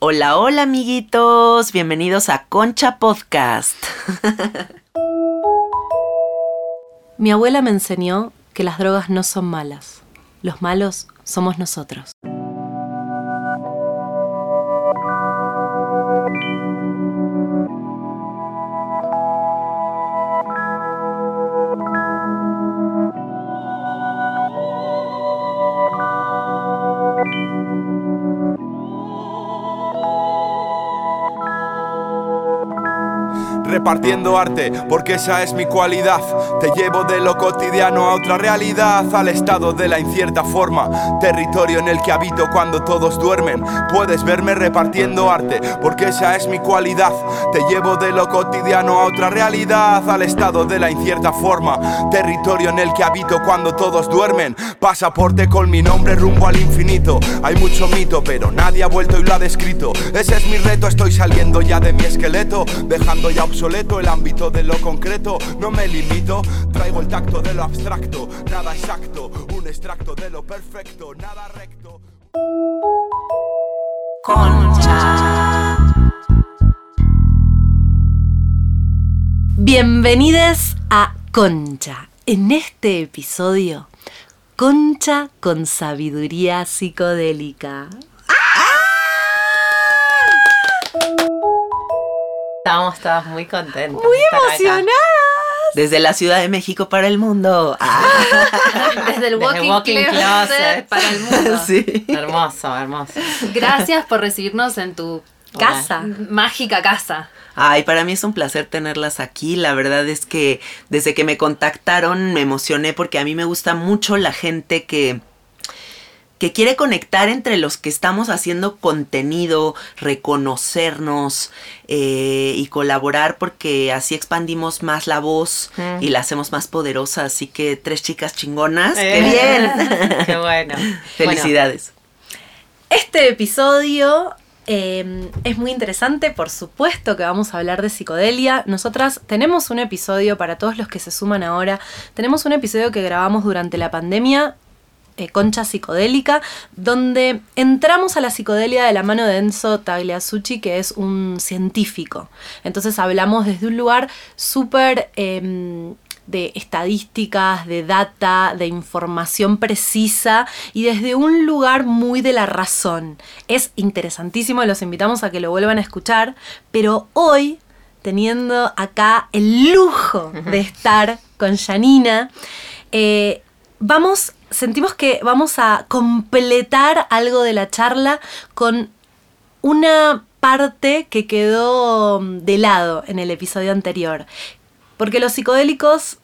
Hola, hola amiguitos, bienvenidos a Concha Podcast. Mi abuela me enseñó que las drogas no son malas, los malos somos nosotros. Repartiendo arte, porque esa es mi cualidad. Te llevo de lo cotidiano a otra realidad, al estado de la incierta forma, territorio en el que habito cuando todos duermen. Puedes verme repartiendo arte, porque esa es mi cualidad. Te llevo de lo cotidiano a otra realidad, al estado de la incierta forma, territorio en el que habito cuando todos duermen. Pasaporte con mi nombre rumbo al infinito. Hay mucho mito, pero nadie ha vuelto y lo ha descrito. Ese es mi reto, estoy saliendo ya de mi esqueleto, dejando ya obsoleto el ámbito de lo concreto. No me limito, traigo el tacto de lo abstracto, nada exacto, un extracto de lo perfecto, nada recto. Concha. Bienvenidos a Concha. En este episodio, Concha con sabiduría psicodélica. Estamos todas muy contentas. Muy acá. emocionadas. Desde la Ciudad de México para el mundo. Ah, Desde el Desde Walking, Walking Closet, Closet. para el mundo. sí. Hermoso, hermoso. Gracias por recibirnos en tu Casa. mágica casa. Ay, para mí es un placer tenerlas aquí. La verdad es que desde que me contactaron me emocioné porque a mí me gusta mucho la gente que que quiere conectar entre los que estamos haciendo contenido, reconocernos eh, y colaborar porque así expandimos más la voz Mm. y la hacemos más poderosa. Así que tres chicas chingonas. Eh. ¡Qué bien! Qué bueno. Felicidades. Este episodio eh, es muy interesante, por supuesto que vamos a hablar de psicodelia. Nosotras tenemos un episodio, para todos los que se suman ahora, tenemos un episodio que grabamos durante la pandemia, eh, Concha Psicodélica, donde entramos a la psicodelia de la mano de Enzo Tagliasucci, que es un científico. Entonces hablamos desde un lugar súper... em, de estadísticas, de data, de información precisa y desde un lugar muy de la razón. Es interesantísimo, los invitamos a que lo vuelvan a escuchar, pero hoy, teniendo acá el lujo de estar con Janina, eh, vamos, sentimos que vamos a completar algo de la charla con una parte que quedó mm, de lado en el episodio anterior. Porque los psicodélicos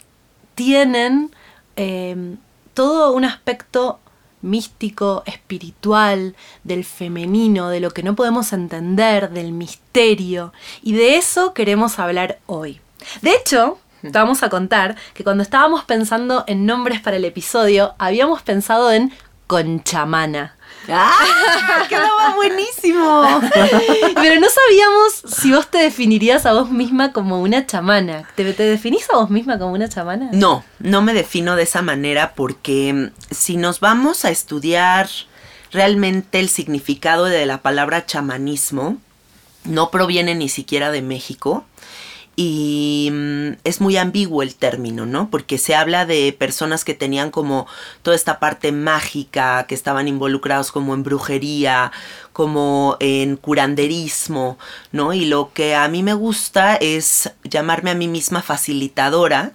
tienen eh, todo un aspecto místico, espiritual, del femenino, de lo que no podemos entender, del misterio. Y de eso queremos hablar hoy. De hecho, te vamos a contar que cuando estábamos pensando en nombres para el episodio, habíamos pensado en Conchamana. ¡Ah! ¡Quedaba buenísimo! Pero no sabíamos si vos te definirías a vos misma como una chamana. ¿Te, te definís a vos misma como una chamana? No, no me defino de esa manera porque mm, si nos vamos a estudiar realmente el significado de la palabra chamanismo, no proviene ni siquiera de México y mm, es muy ambiguo el término, ¿no? Porque se habla de personas que tenían como toda esta parte mágica, que estaban involucrados como en brujería, como en curanderismo, ¿no? Y lo que a mí me gusta es llamarme a mí misma facilitadora,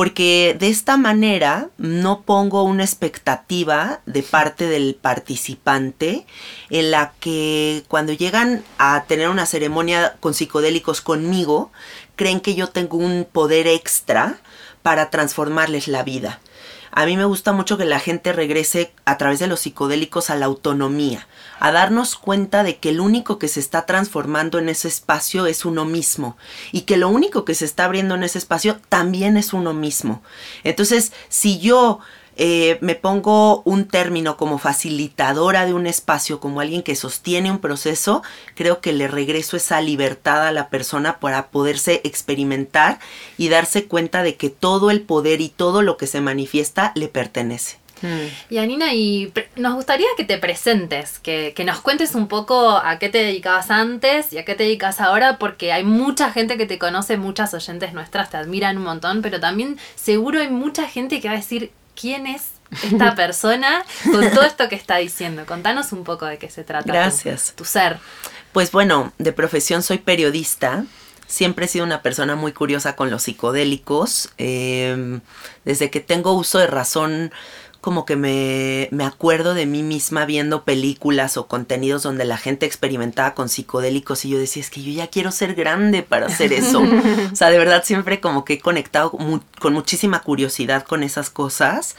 porque de esta manera no pongo una expectativa de parte del participante en la que cuando llegan a tener una ceremonia con psicodélicos conmigo, creen que yo tengo un poder extra para transformarles la vida. A mí me gusta mucho que la gente regrese a través de los psicodélicos a la autonomía, a darnos cuenta de que el único que se está transformando en ese espacio es uno mismo y que lo único que se está abriendo en ese espacio también es uno mismo. Entonces, si yo eh, me pongo un término como facilitadora de un espacio, como alguien que sostiene un proceso, creo que le regreso esa libertad a la persona para poderse experimentar y darse cuenta de que todo el poder y todo lo que se manifiesta le pertenece. Y Anina, y nos gustaría que te presentes, que, que nos cuentes un poco a qué te dedicabas antes y a qué te dedicas ahora, porque hay mucha gente que te conoce, muchas oyentes nuestras te admiran un montón, pero también seguro hay mucha gente que va a decir quién es esta persona con todo esto que está diciendo. Contanos un poco de qué se trata. tu- Gracias. Tu, ser. Pues bueno, de profesión soy periodista. Siempre he sido una persona muy curiosa con los psicodélicos. Eh, desde que tengo uso de razón, como que me, me acuerdo de mí misma viendo películas o contenidos donde la gente experimentaba con psicodélicos y yo decía, es que yo ya quiero ser grande para hacer eso. o sea, de verdad siempre como que he conectado mu- con muchísima curiosidad con esas cosas.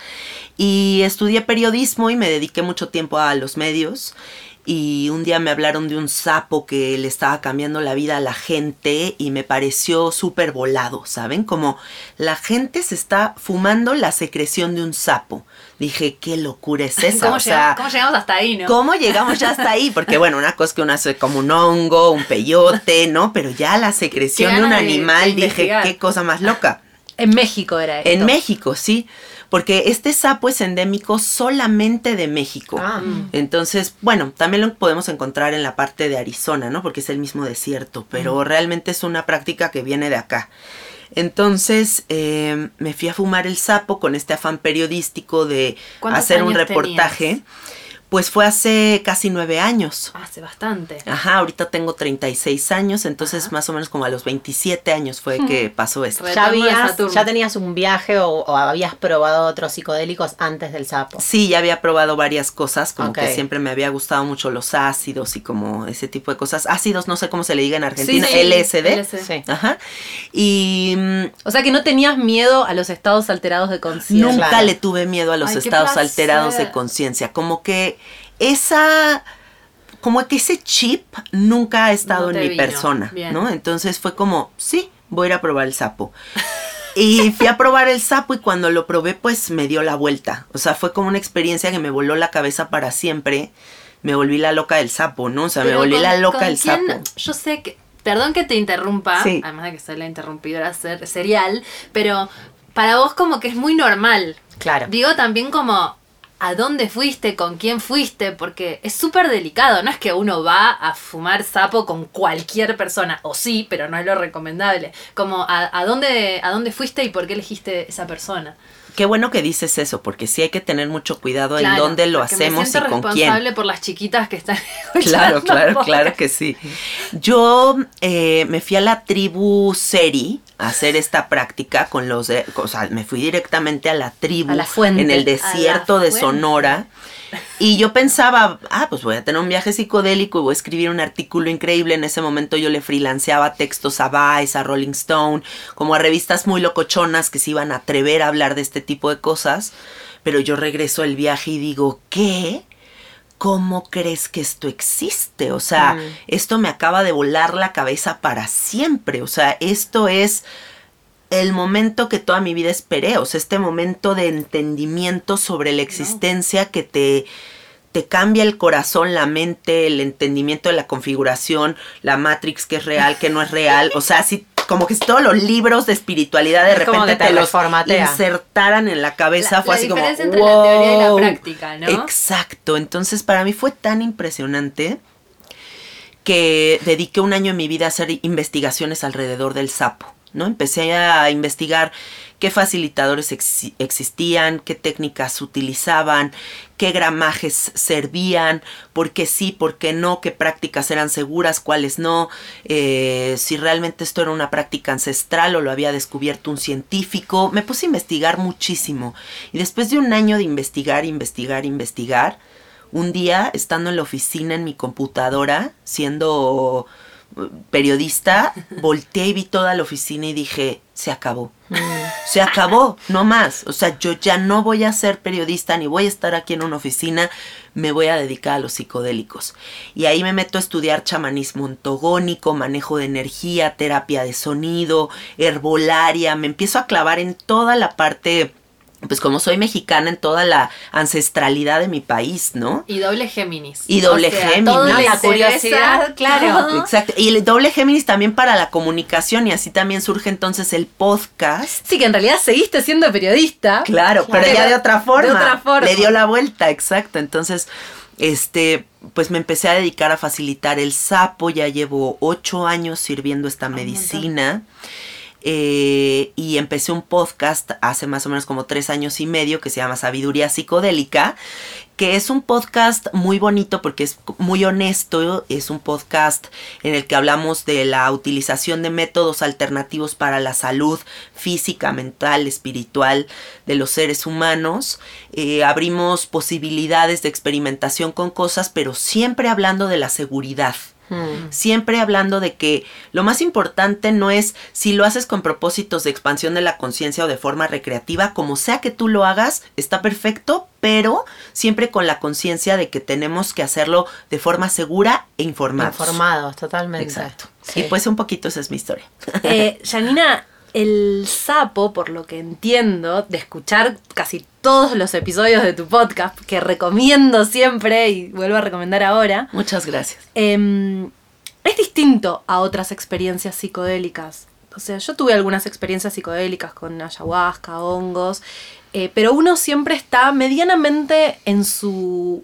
Y estudié periodismo y me dediqué mucho tiempo a los medios. Y un día me hablaron de un sapo que le estaba cambiando la vida a la gente y me pareció súper volado, ¿saben? Como la gente se está fumando la secreción de un sapo. Dije, qué locura es esa. ¿Cómo, o llegamos, sea, cómo llegamos hasta ahí, no? ¿Cómo llegamos ya hasta ahí? Porque bueno, una cosa es que uno hace como un hongo, un peyote, ¿no? Pero ya la secreción de un de- animal, de dije, qué cosa más loca. En México era esto. En México, sí. Porque este sapo es endémico solamente de México. Ah. Entonces, bueno, también lo podemos encontrar en la parte de Arizona, ¿no? Porque es el mismo desierto, pero realmente es una práctica que viene de acá. Entonces, eh, me fui a fumar el sapo con este afán periodístico de ¿Cuántos hacer un reportaje. tenías? Pues fue hace casi nueve años. Hace bastante. Ajá, ahorita tengo 36 años, entonces Ajá. más o menos como a los 27 años fue que pasó esto. ¿Ya, Retorno de habías, Saturno. ¿Ya tenías un viaje o, o habías probado otros psicodélicos antes del sapo? Sí, ya había probado varias cosas, como que siempre me había gustado mucho los ácidos y como ese tipo de cosas. Ácidos, no sé cómo se le diga en Argentina, Sí, sí, LSD. LSD. Sí. Ajá. Y mm, O sea que no tenías miedo a los estados alterados de conciencia. nunca Claro. le tuve miedo a los Ay, estados alterados de conciencia. Como que esa, como que ese chip nunca ha estado No en mi vino. persona, Bien. ¿no? Entonces fue como, sí, voy a ir a probar el sapo. Y fui a probar el sapo y cuando lo probé, pues me dio la vuelta. O sea, fue como una experiencia que me voló la cabeza para siempre. Me volví la loca del sapo, ¿no? O sea, me volví con- la loca del quién- sapo. Yo sé que. Perdón que te interrumpa, Sí. además de que soy la interrumpidora ser- serial, pero para vos como que es muy normal. Claro. Digo también como a dónde fuiste, con quién fuiste, porque es súper delicado. No es que uno va a fumar sapo con cualquier persona, o sí, pero no es lo recomendable. Como a, a dónde, a dónde fuiste y por qué elegiste esa persona. Qué bueno que dices eso, porque sí hay que tener mucho cuidado en dónde lo hacemos me y con quién. responsable por las chiquitas que están Claro, claro, podcast. claro que sí. Yo eh, me fui a la tribu Seri a hacer esta práctica con los, de- o sea, me fui directamente a la tribu A la fuente. en el desierto de fuente. Y yo pensaba, ah, pues voy a tener un viaje psicodélico y voy a escribir un artículo increíble. En ese momento yo le freelanceaba textos a Vice, a Rolling Stone, como a revistas muy locochonas que se iban a atrever a hablar de este tipo de cosas. Pero yo regreso el viaje y digo, ¿qué? ¿Cómo crees que esto existe? O sea, Mm. esto me acaba de volar la cabeza para siempre. O sea, esto es el momento que toda mi vida esperé, o sea, este momento de entendimiento sobre la existencia que te, te cambia el corazón, la mente, el entendimiento de la configuración, la Matrix que es real, que no es real, o sea, así como que si todos los libros de espiritualidad de Es repente te te, los insertaran en la cabeza, La- fue la así como diferencia entre la teoría y la práctica, ¿no? Exacto, entonces para mí fue tan impresionante que dediqué un año en mi vida a hacer investigaciones alrededor del sapo, ¿no? Empecé a investigar qué facilitadores exi- existían, qué técnicas utilizaban, qué gramajes servían, por qué sí, por qué no, qué prácticas eran seguras, cuáles no, eh, si realmente esto era una práctica ancestral o lo había descubierto un científico. Me puse a investigar muchísimo y después de un año de investigar, investigar, investigar, un día, estando en la oficina en mi computadora, siendo periodista, volteé y vi toda la oficina y dije, se acabó. Se acabó, no más. O sea, yo ya no voy a ser periodista ni voy a estar aquí en una oficina, me voy a dedicar a los psicodélicos. Y ahí me meto a estudiar chamanismo ontogónico, manejo de energía, terapia de sonido, herbolaria, me empiezo a clavar en toda la parte pues como soy mexicana en toda la ancestralidad de mi país, ¿no? Y doble Géminis. Y doble Géminis. Todo No, le la curiosidad, claro. Exacto. Y el doble Géminis también para la comunicación y así también surge entonces el podcast. Sí, que en realidad seguiste siendo periodista. Claro, pero ya de otra forma. De otra forma. Le dio la vuelta, exacto. Entonces, este, pues me empecé a dedicar a facilitar el sapo. Ya llevo ocho años sirviendo esta medicina. Eh, y empecé un podcast hace más o menos como tres años y medio que se llama Sabiduría Psicodélica, que es un podcast muy bonito porque es muy honesto, es un podcast en el que hablamos de la utilización de métodos alternativos para la salud física, mental, espiritual de los seres humanos. Eh, abrimos posibilidades de experimentación con cosas, pero siempre hablando de la seguridad. Siempre hablando de que lo más importante no es si lo haces con propósitos de expansión de la conciencia o de forma recreativa, como sea que tú lo hagas, está perfecto, pero siempre con la conciencia de que tenemos que hacerlo de forma segura e informados. Informados, totalmente. Exacto. Sí. Y pues un poquito esa es mi historia. Eh, Janina, el sapo, por lo que entiendo, de escuchar casi todos los episodios de tu podcast, que recomiendo siempre y vuelvo a recomendar ahora, Muchas gracias. em, es distinto a otras experiencias psicodélicas. O sea, yo tuve algunas experiencias psicodélicas con ayahuasca, hongos, eh, pero uno siempre está medianamente en su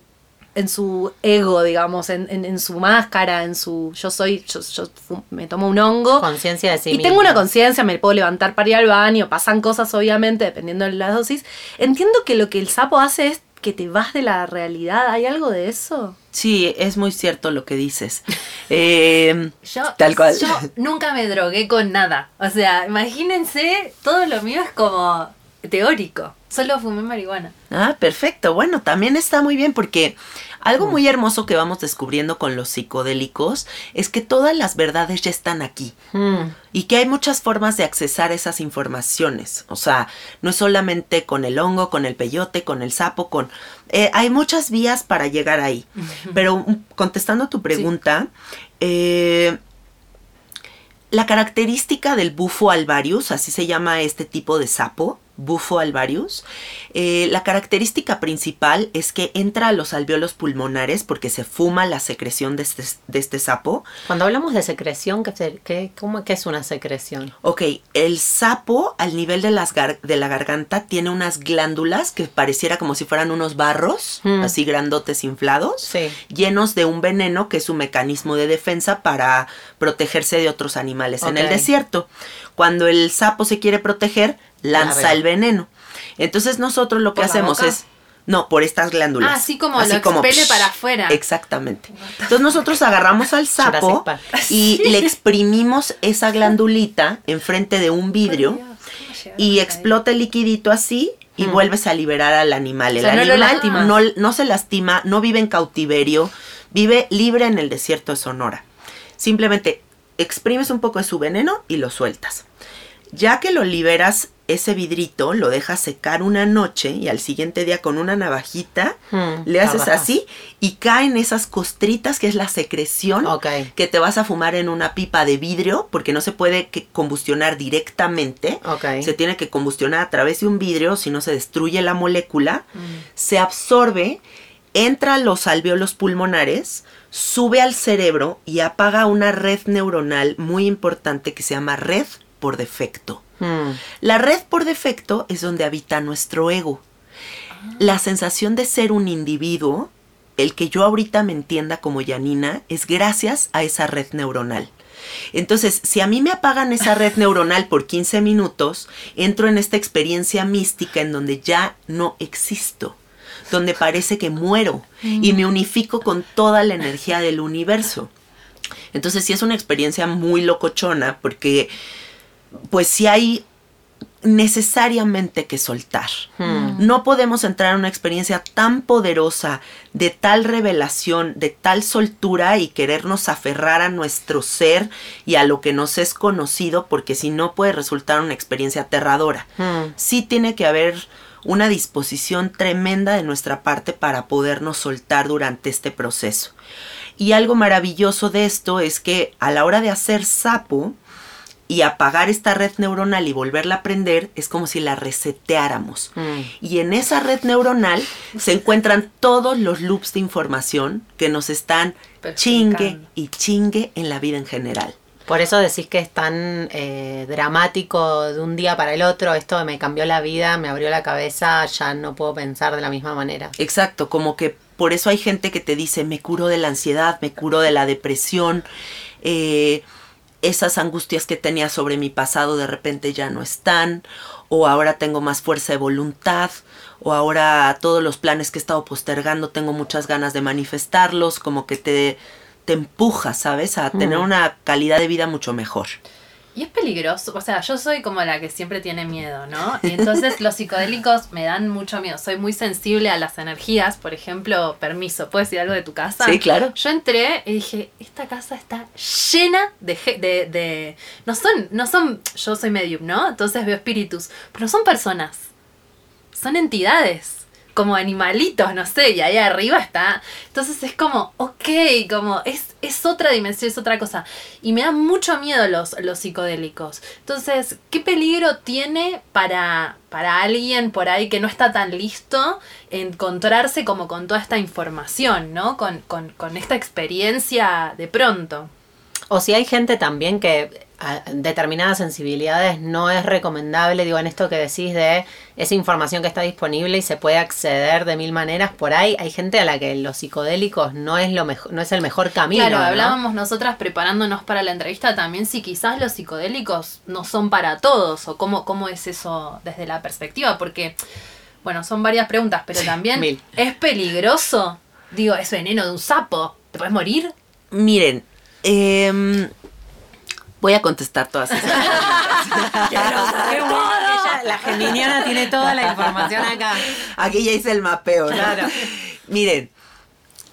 en su ego, digamos, en, en- en su máscara, en su yo soy, yo, yo me tomo un hongo Conciencia de sí y mismo. tengo una conciencia, me puedo levantar para ir al baño, pasan cosas obviamente dependiendo de la dosis. Entiendo que lo que el sapo hace es que te vas de la realidad, ¿hay algo de eso? Sí, es muy cierto lo que dices. Eh, Yo, Tal cual. yo nunca me drogué con nada. O sea, imagínense, todo lo mío es como teórico. Solo fumé marihuana. Ah, perfecto. Bueno, también está muy bien porque algo muy hermoso que vamos descubriendo con los psicodélicos es que todas las verdades ya están aquí Mm, y que hay muchas formas de accesar esas informaciones. O sea, no es solamente con el hongo, con el peyote, con el sapo, con... eh, hay muchas vías para llegar ahí. Pero mm, contestando tu pregunta, eh, la característica del bufo alvarius, así se llama este tipo de sapo, bufo alvarius, eh, la característica principal es que entra a los alveolos pulmonares porque se fuma la secreción de este, de este sapo. Cuando hablamos de secreción, ¿qué, se- qué- cómo, ¿qué es una secreción? Ok, el sapo al nivel de, las de la garganta tiene unas glándulas que pareciera como si fueran unos barros, Mm. así grandotes inflados, Sí. llenos de un veneno que es su mecanismo de defensa para protegerse de otros animales en el desierto. Cuando el sapo se quiere proteger, lanza el veneno. Entonces nosotros lo que ¿Por la hacemos boca? es... No, por estas glándulas. Ah, así como lo expele para afuera. Exactamente. Entonces nosotros agarramos al sapo y le exprimimos esa glandulita enfrente de un vidrio y explota el liquidito así y vuelves a liberar al animal. El O sea, animal no se lastima, no vive en cautiverio, vive libre en el desierto de Sonora. Simplemente exprimes un poco de su veneno y lo sueltas. Ya que lo liberas, ese vidrito lo dejas secar una noche y al siguiente día con una navajita Hmm, le haces así y caen esas costritas que es la secreción que te vas a fumar en una pipa de vidrio porque no se puede que combustionar directamente. Se tiene que combustionar a través de un vidrio, si no se destruye la molécula. Mm. Se absorbe, entra a los alveolos pulmonares, sube al cerebro y apaga una red neuronal muy importante que se llama red por defecto. Hmm, La red por defecto es donde habita nuestro ego. La sensación de ser un individuo, el que yo ahorita me entienda como Janina, es gracias a esa red neuronal. Entonces, si a mí me apagan esa red neuronal por 15 minutos, entro en esta experiencia mística en donde ya no existo, donde parece que muero y me unifico con toda la energía del universo. Entonces, sí es una experiencia muy locochona porque pues sí hay necesariamente que soltar. No podemos entrar en una experiencia tan poderosa, de tal revelación, de tal soltura y querernos aferrar a nuestro ser y a lo que nos es conocido, porque si no puede resultar una experiencia aterradora. hmm. Sí tiene que haber una disposición tremenda de nuestra parte para podernos soltar durante este proceso. Y algo maravilloso de esto es que a la hora de hacer sapo, y apagar esta red neuronal y volverla a prender es como si la reseteáramos. Mm. Y en esa red neuronal se encuentran todos los loops de información que nos están chingue y chingue en la vida en general. Por eso decís que es tan eh, dramático de un día para el otro. Esto me cambió la vida, me abrió la cabeza, ya no puedo pensar de la misma manera. Exacto, como que por eso hay gente que te dice, me curo de la ansiedad, me curo de la depresión, eh, esas angustias que tenía sobre mi pasado de repente ya no están, o ahora tengo más fuerza de voluntad, o ahora todos los planes que he estado postergando tengo muchas ganas de manifestarlos, como que te, te empuja, ¿sabes? A tener una calidad de vida mucho mejor. Y es peligroso, o sea, yo soy como la que siempre tiene miedo, ¿no? Y entonces los psicodélicos me dan mucho miedo. Soy muy sensible a las energías, por ejemplo, permiso, ¿puedes decir algo de tu casa? Sí, claro. Yo entré y dije, esta casa está llena de, de- no son, no son, yo soy medium, ¿no? Entonces veo espíritus, pero no son personas, son entidades. Como animalitos, no sé, y ahí arriba está. Entonces es como, ok, como es, es otra dimensión, es otra cosa. Y me dan mucho miedo los, los psicodélicos. Entonces, ¿qué peligro tiene para, para alguien por ahí que no está tan listo encontrarse como con toda esta información, ¿no? Con, con, con esta experiencia de pronto. O si hay gente también que a determinadas sensibilidades no es recomendable, digo, en esto que decís de esa información que está disponible y se puede acceder de mil maneras por ahí, hay gente a la que los psicodélicos no es lo mejor, no es el mejor camino. Claro, ¿no? hablábamos nosotras preparándonos para la entrevista también si quizás los psicodélicos no son para todos o cómo, cómo es eso desde la perspectiva, porque, bueno, son varias preguntas, pero también mil. es peligroso. Digo, es veneno de un sapo. ¿Te puedes morir? Miren, em, voy a contestar todas esas Qué bueno, ella, la geminiana tiene toda la información acá. Aquí ya hice el mapeo, ¿no? Claro. Miren,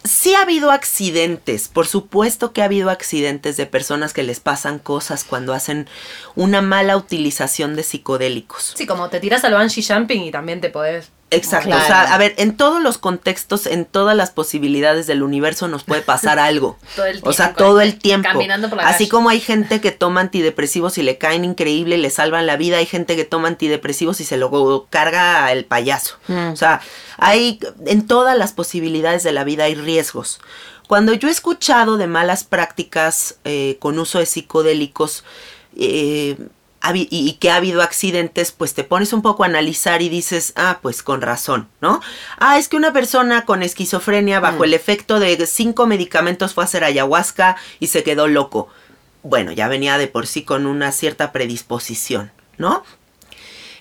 sí ha habido accidentes, por supuesto que ha habido accidentes de personas que les pasan cosas cuando hacen una mala utilización de psicodélicos. Sí, como te tiras al bungee jumping y también te podés. Exacto, Claro. o sea, a ver, en todos los contextos, en todas las posibilidades del universo nos puede pasar algo. Todo el O sea, tiempo, todo el tiempo. caminando por la Así calle. como hay gente que toma antidepresivos y le caen increíble y le salvan la vida, hay gente que toma antidepresivos y se lo carga el payaso. Mm. O sea, hay en todas las posibilidades de la vida hay riesgos. Cuando yo he escuchado de malas prácticas eh, con uso de psicodélicos eh, y, que ha habido accidentes, pues te pones un poco a analizar y dices, ah, pues con razón, ¿no? Ah, es que una persona con esquizofrenia bajo el efecto de cinco medicamentos fue a hacer ayahuasca y se quedó loco. Bueno, ya venía de por sí con una cierta predisposición, ¿no?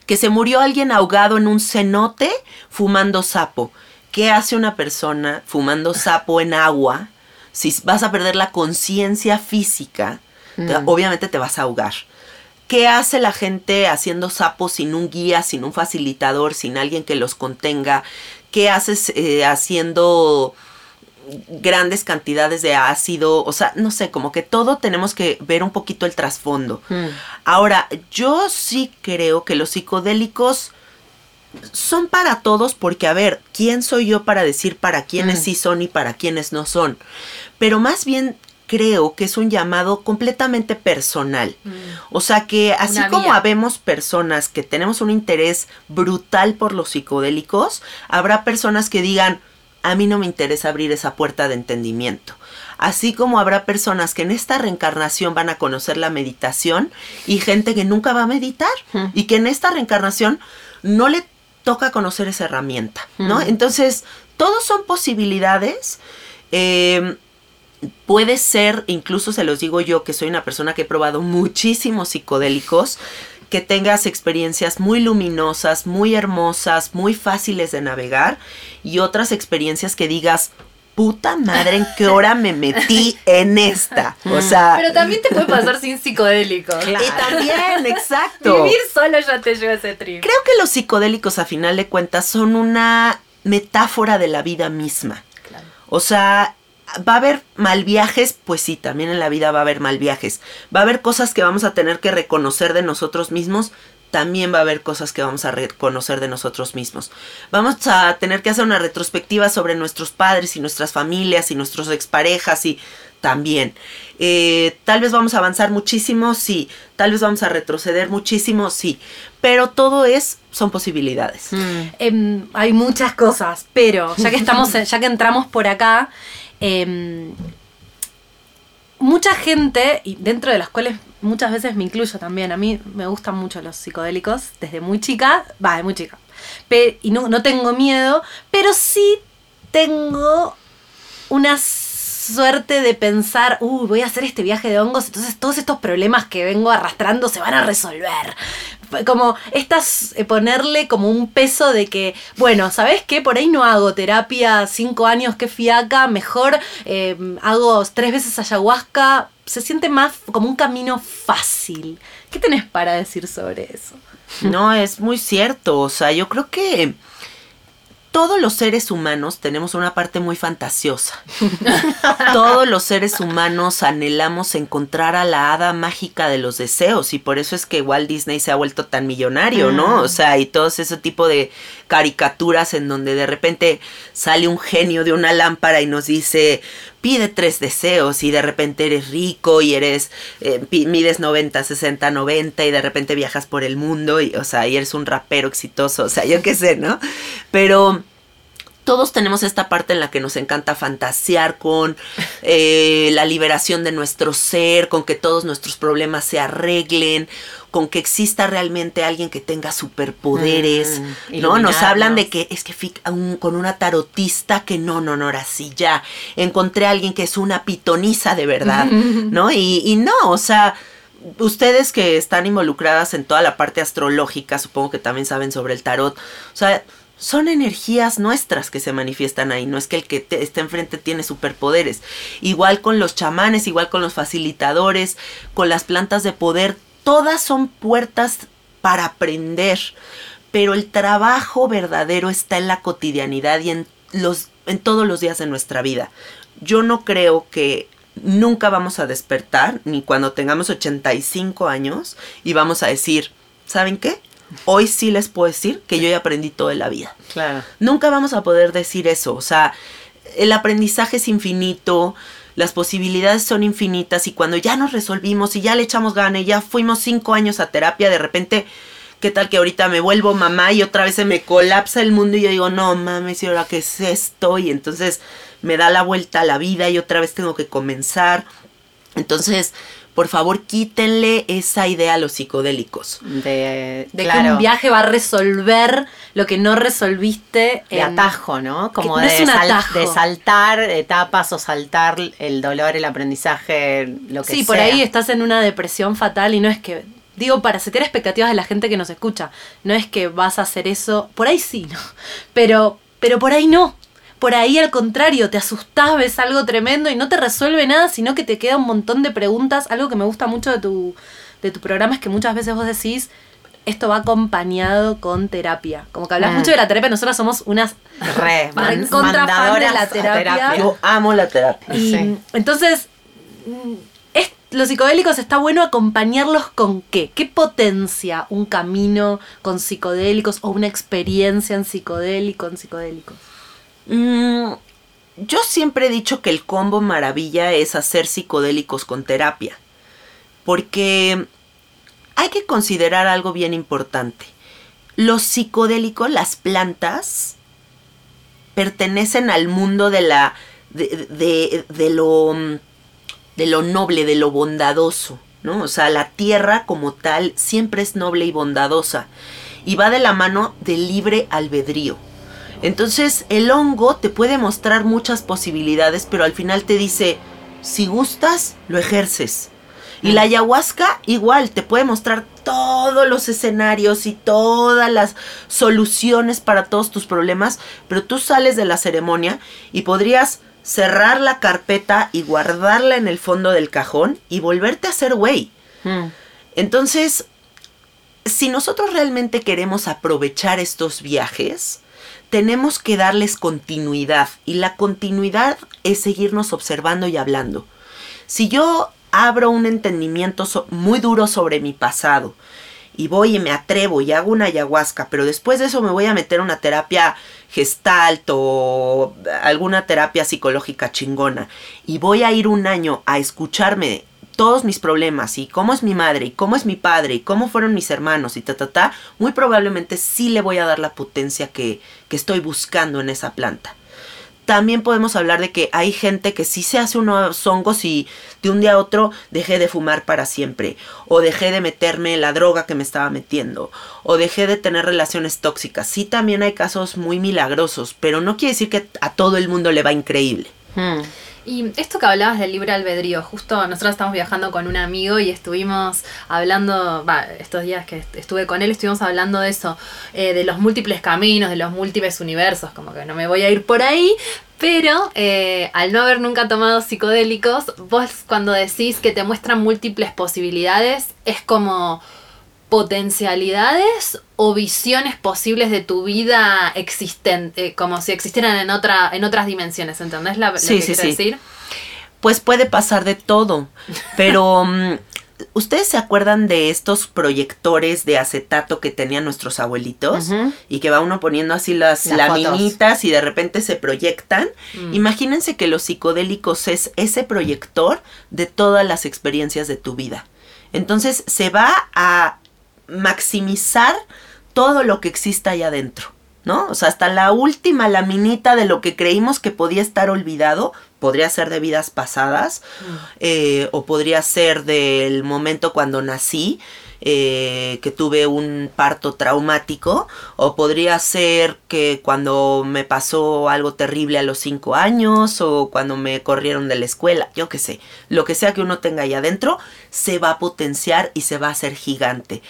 que se murió alguien ahogado en un cenote fumando sapo. ¿Qué hace una persona fumando sapo en agua? Si vas a perder la conciencia física, te- obviamente te vas a ahogar. ¿Qué hace la gente haciendo sapos sin un guía, sin un facilitador, sin alguien que los contenga? ¿Qué haces eh, haciendo grandes cantidades de ácido? O sea, no sé, como que todo tenemos que ver un poquito el trasfondo. Mm. Ahora, yo sí creo que los psicodélicos son para todos porque, a ver, ¿quién soy yo para decir para quiénes Mm. sí son y para quiénes no son? Pero más bien creo que es un llamado completamente personal. O sea que así Una como vía. habemos personas que tenemos un interés brutal por los psicodélicos, habrá personas que digan, a mí no me interesa abrir esa puerta de entendimiento. Así como habrá personas que en esta reencarnación van a conocer la meditación y gente que nunca va a meditar Hmm. y que en esta reencarnación no le toca conocer esa herramienta, ¿no? Hmm. Entonces, todos son posibilidades. Eh, puede ser, incluso se los digo yo, que soy una persona que he probado muchísimos psicodélicos, que tengas experiencias muy luminosas, muy hermosas, muy fáciles de navegar, y otras experiencias que digas, puta madre, ¿en qué hora me metí en esta? O sea, Pero también te puede pasar sin psicodélicos. Claro. y también, exacto. Vivir solo ya te lleva ese trip. Creo que los psicodélicos, a final de cuentas, son una metáfora de la vida misma. Claro. O sea, va a haber mal viajes, pues sí, también en la vida va a haber mal viajes. Va a haber cosas que vamos a tener que reconocer de nosotros mismos, también va a haber cosas que vamos a reconocer de nosotros mismos. Vamos a tener que hacer una retrospectiva sobre nuestros padres y nuestras familias y nuestras exparejas y también. Eh, tal vez vamos a avanzar muchísimo, sí. Tal vez vamos a retroceder muchísimo, sí. Pero todo es, son posibilidades. Em, hay muchas cosas, pero ya que estamos, ya que entramos por acá, em, mucha gente, y dentro de las cuales muchas veces me incluyo también, a mí me gustan mucho los psicodélicos desde muy chica, va, de muy chica, y no, no tengo miedo, pero sí tengo una suerte de pensar, uy, voy a hacer este viaje de hongos, entonces todos estos problemas que vengo arrastrando se van a resolver como estas, eh, ponerle como un peso de que, bueno, ¿sabes qué? Por ahí no hago terapia cinco años, que fiaca, mejor eh, hago tres veces ayahuasca, se siente más como un camino fácil. ¿Qué tenés para decir sobre eso? No, es muy cierto, o sea, yo creo que todos los seres humanos tenemos una parte muy fantasiosa. todos los seres humanos anhelamos encontrar a la hada mágica de los deseos y por eso es que Walt Disney se ha vuelto tan millonario, ¿no? O sea, y todo ese tipo de caricaturas en donde de repente sale un genio de una lámpara y nos dice, pide tres deseos y de repente eres rico y eres, eh, mides 90, 60, 90 y de repente viajas por el mundo y, o sea, y eres un rapero exitoso, o sea, yo qué sé, ¿no? Pero todos tenemos esta parte en la que nos encanta fantasear con eh, la liberación de nuestro ser, con que todos nuestros problemas se arreglen, con que exista realmente alguien que tenga superpoderes, mm, ¿no? Nos hablan de que es que con una tarotista que no, no, no, ahora sí, ya encontré a alguien que es una pitoniza de verdad, ¿no? Y, y no, o sea, ustedes que están involucradas en toda la parte astrológica, supongo que también saben sobre el tarot, o sea, son energías nuestras que se manifiestan ahí, no es que el que te está enfrente tiene superpoderes. Igual con los chamanes, igual con los facilitadores, con las plantas de poder, todas son puertas para aprender, pero el trabajo verdadero está en la cotidianidad y en los en todos los días de nuestra vida. Yo no creo que nunca vamos a despertar, ni cuando tengamos 85 años, y vamos a decir, ¿saben qué? Hoy sí les puedo decir que yo ya aprendí toda la vida. Claro. Nunca vamos a poder decir eso. O sea, el aprendizaje es infinito, las posibilidades son infinitas y cuando ya nos resolvimos y ya le echamos gana y ya fuimos cinco años a terapia, de repente, ¿qué tal que ahorita me vuelvo mamá y otra vez se me colapsa el mundo y yo digo, no mames, ¿y ahora qué es esto? Y entonces me da la vuelta a la vida y otra vez tengo que comenzar. Entonces, por favor quítenle esa idea a los psicodélicos. De, que un viaje va a resolver lo que no resolviste. De atajo, ¿no? Como de, de, saltar etapas o saltar el dolor, el aprendizaje, lo que sea. Sí, por ahí estás en una depresión fatal y no es que digo, para setear expectativas de la gente que nos escucha. No es que vas a hacer eso, por ahí sí, ¿no? Pero, pero por ahí no por ahí al contrario, te asustás, ves algo tremendo y no te resuelve nada, sino que te queda un montón de preguntas. Algo que me gusta mucho de tu, de tu programa es que muchas veces vos decís, esto va acompañado con terapia. Como que hablas mucho de la terapia, nosotras somos unas re de la terapia. Yo amo la terapia. Y entonces, es, los psicodélicos está bueno acompañarlos con qué? ¿Qué potencia un camino con psicodélicos o una experiencia en psicodélico, en psicodélicos? Mm, yo siempre he dicho que el combo maravilla es hacer psicodélicos con terapia. Porque hay que considerar algo bien importante. Los psicodélicos, las plantas, pertenecen al mundo de la. de, de, lo. de lo noble, de lo bondadoso. ¿no? O sea, la tierra como tal siempre es noble y bondadosa. Y va de la mano del libre albedrío. Entonces el hongo te puede mostrar muchas posibilidades, pero al final te dice, si gustas, lo ejerces. Y la ayahuasca igual te puede mostrar todos los escenarios y todas las soluciones para todos tus problemas, pero tú sales de la ceremonia y podrías cerrar la carpeta y guardarla en el fondo del cajón y volverte a hacer güey. Hmm. Entonces, si nosotros realmente queremos aprovechar estos viajes, tenemos que darles continuidad y la continuidad es seguirnos observando y hablando. Si yo abro un entendimiento muy duro sobre mi pasado y voy y me atrevo y hago una ayahuasca, pero después de eso me voy a meter una terapia gestalt o alguna terapia psicológica chingona y voy a ir un año a escucharme todos mis problemas y cómo es mi madre y cómo es mi padre y cómo fueron mis hermanos y ta ta ta, muy probablemente sí le voy a dar la potencia que, que estoy buscando en esa planta también podemos hablar de que hay gente que sí se hace unos hongos y de un día a otro dejé de fumar para siempre, o dejé de meterme la droga que me estaba metiendo, o dejé de tener relaciones tóxicas. Sí, también hay casos muy milagrosos, pero no quiere decir que a todo el mundo le va increíble. Hmm. Y esto que hablabas del libre albedrío, justo nosotros estamos viajando con un amigo y estuvimos hablando, va, estos días que estuve con él, estuvimos hablando de eso, eh, de los múltiples caminos, de los múltiples universos, como que no me voy a ir por ahí, pero eh, al no haber nunca tomado psicodélicos, vos cuando decís que te muestran múltiples posibilidades, es como potencialidades o visiones posibles de tu vida existente, como si existieran en otra, en otras dimensiones, ¿entendés la, sí, que sí, decir? Pues puede pasar de todo, pero mm, ¿ustedes se acuerdan de estos proyectores de acetato que tenían nuestros abuelitos? Y que va uno poniendo así las, laminitas y de repente se proyectan. Mm. Imagínense que los psicodélicos es ese proyector de todas las experiencias de tu vida. Entonces se va a maximizar todo lo que exista ahí adentro, ¿no? O sea, hasta la última laminita de lo que creímos que podía estar olvidado, podría ser de vidas pasadas, mm. eh, o podría ser del momento cuando nací, eh, que tuve un parto traumático o podría ser que cuando me pasó algo terrible a los cinco años o cuando me corrieron de la escuela, yo qué sé, lo que sea que uno tenga ahí adentro, se va a potenciar y se va a hacer gigante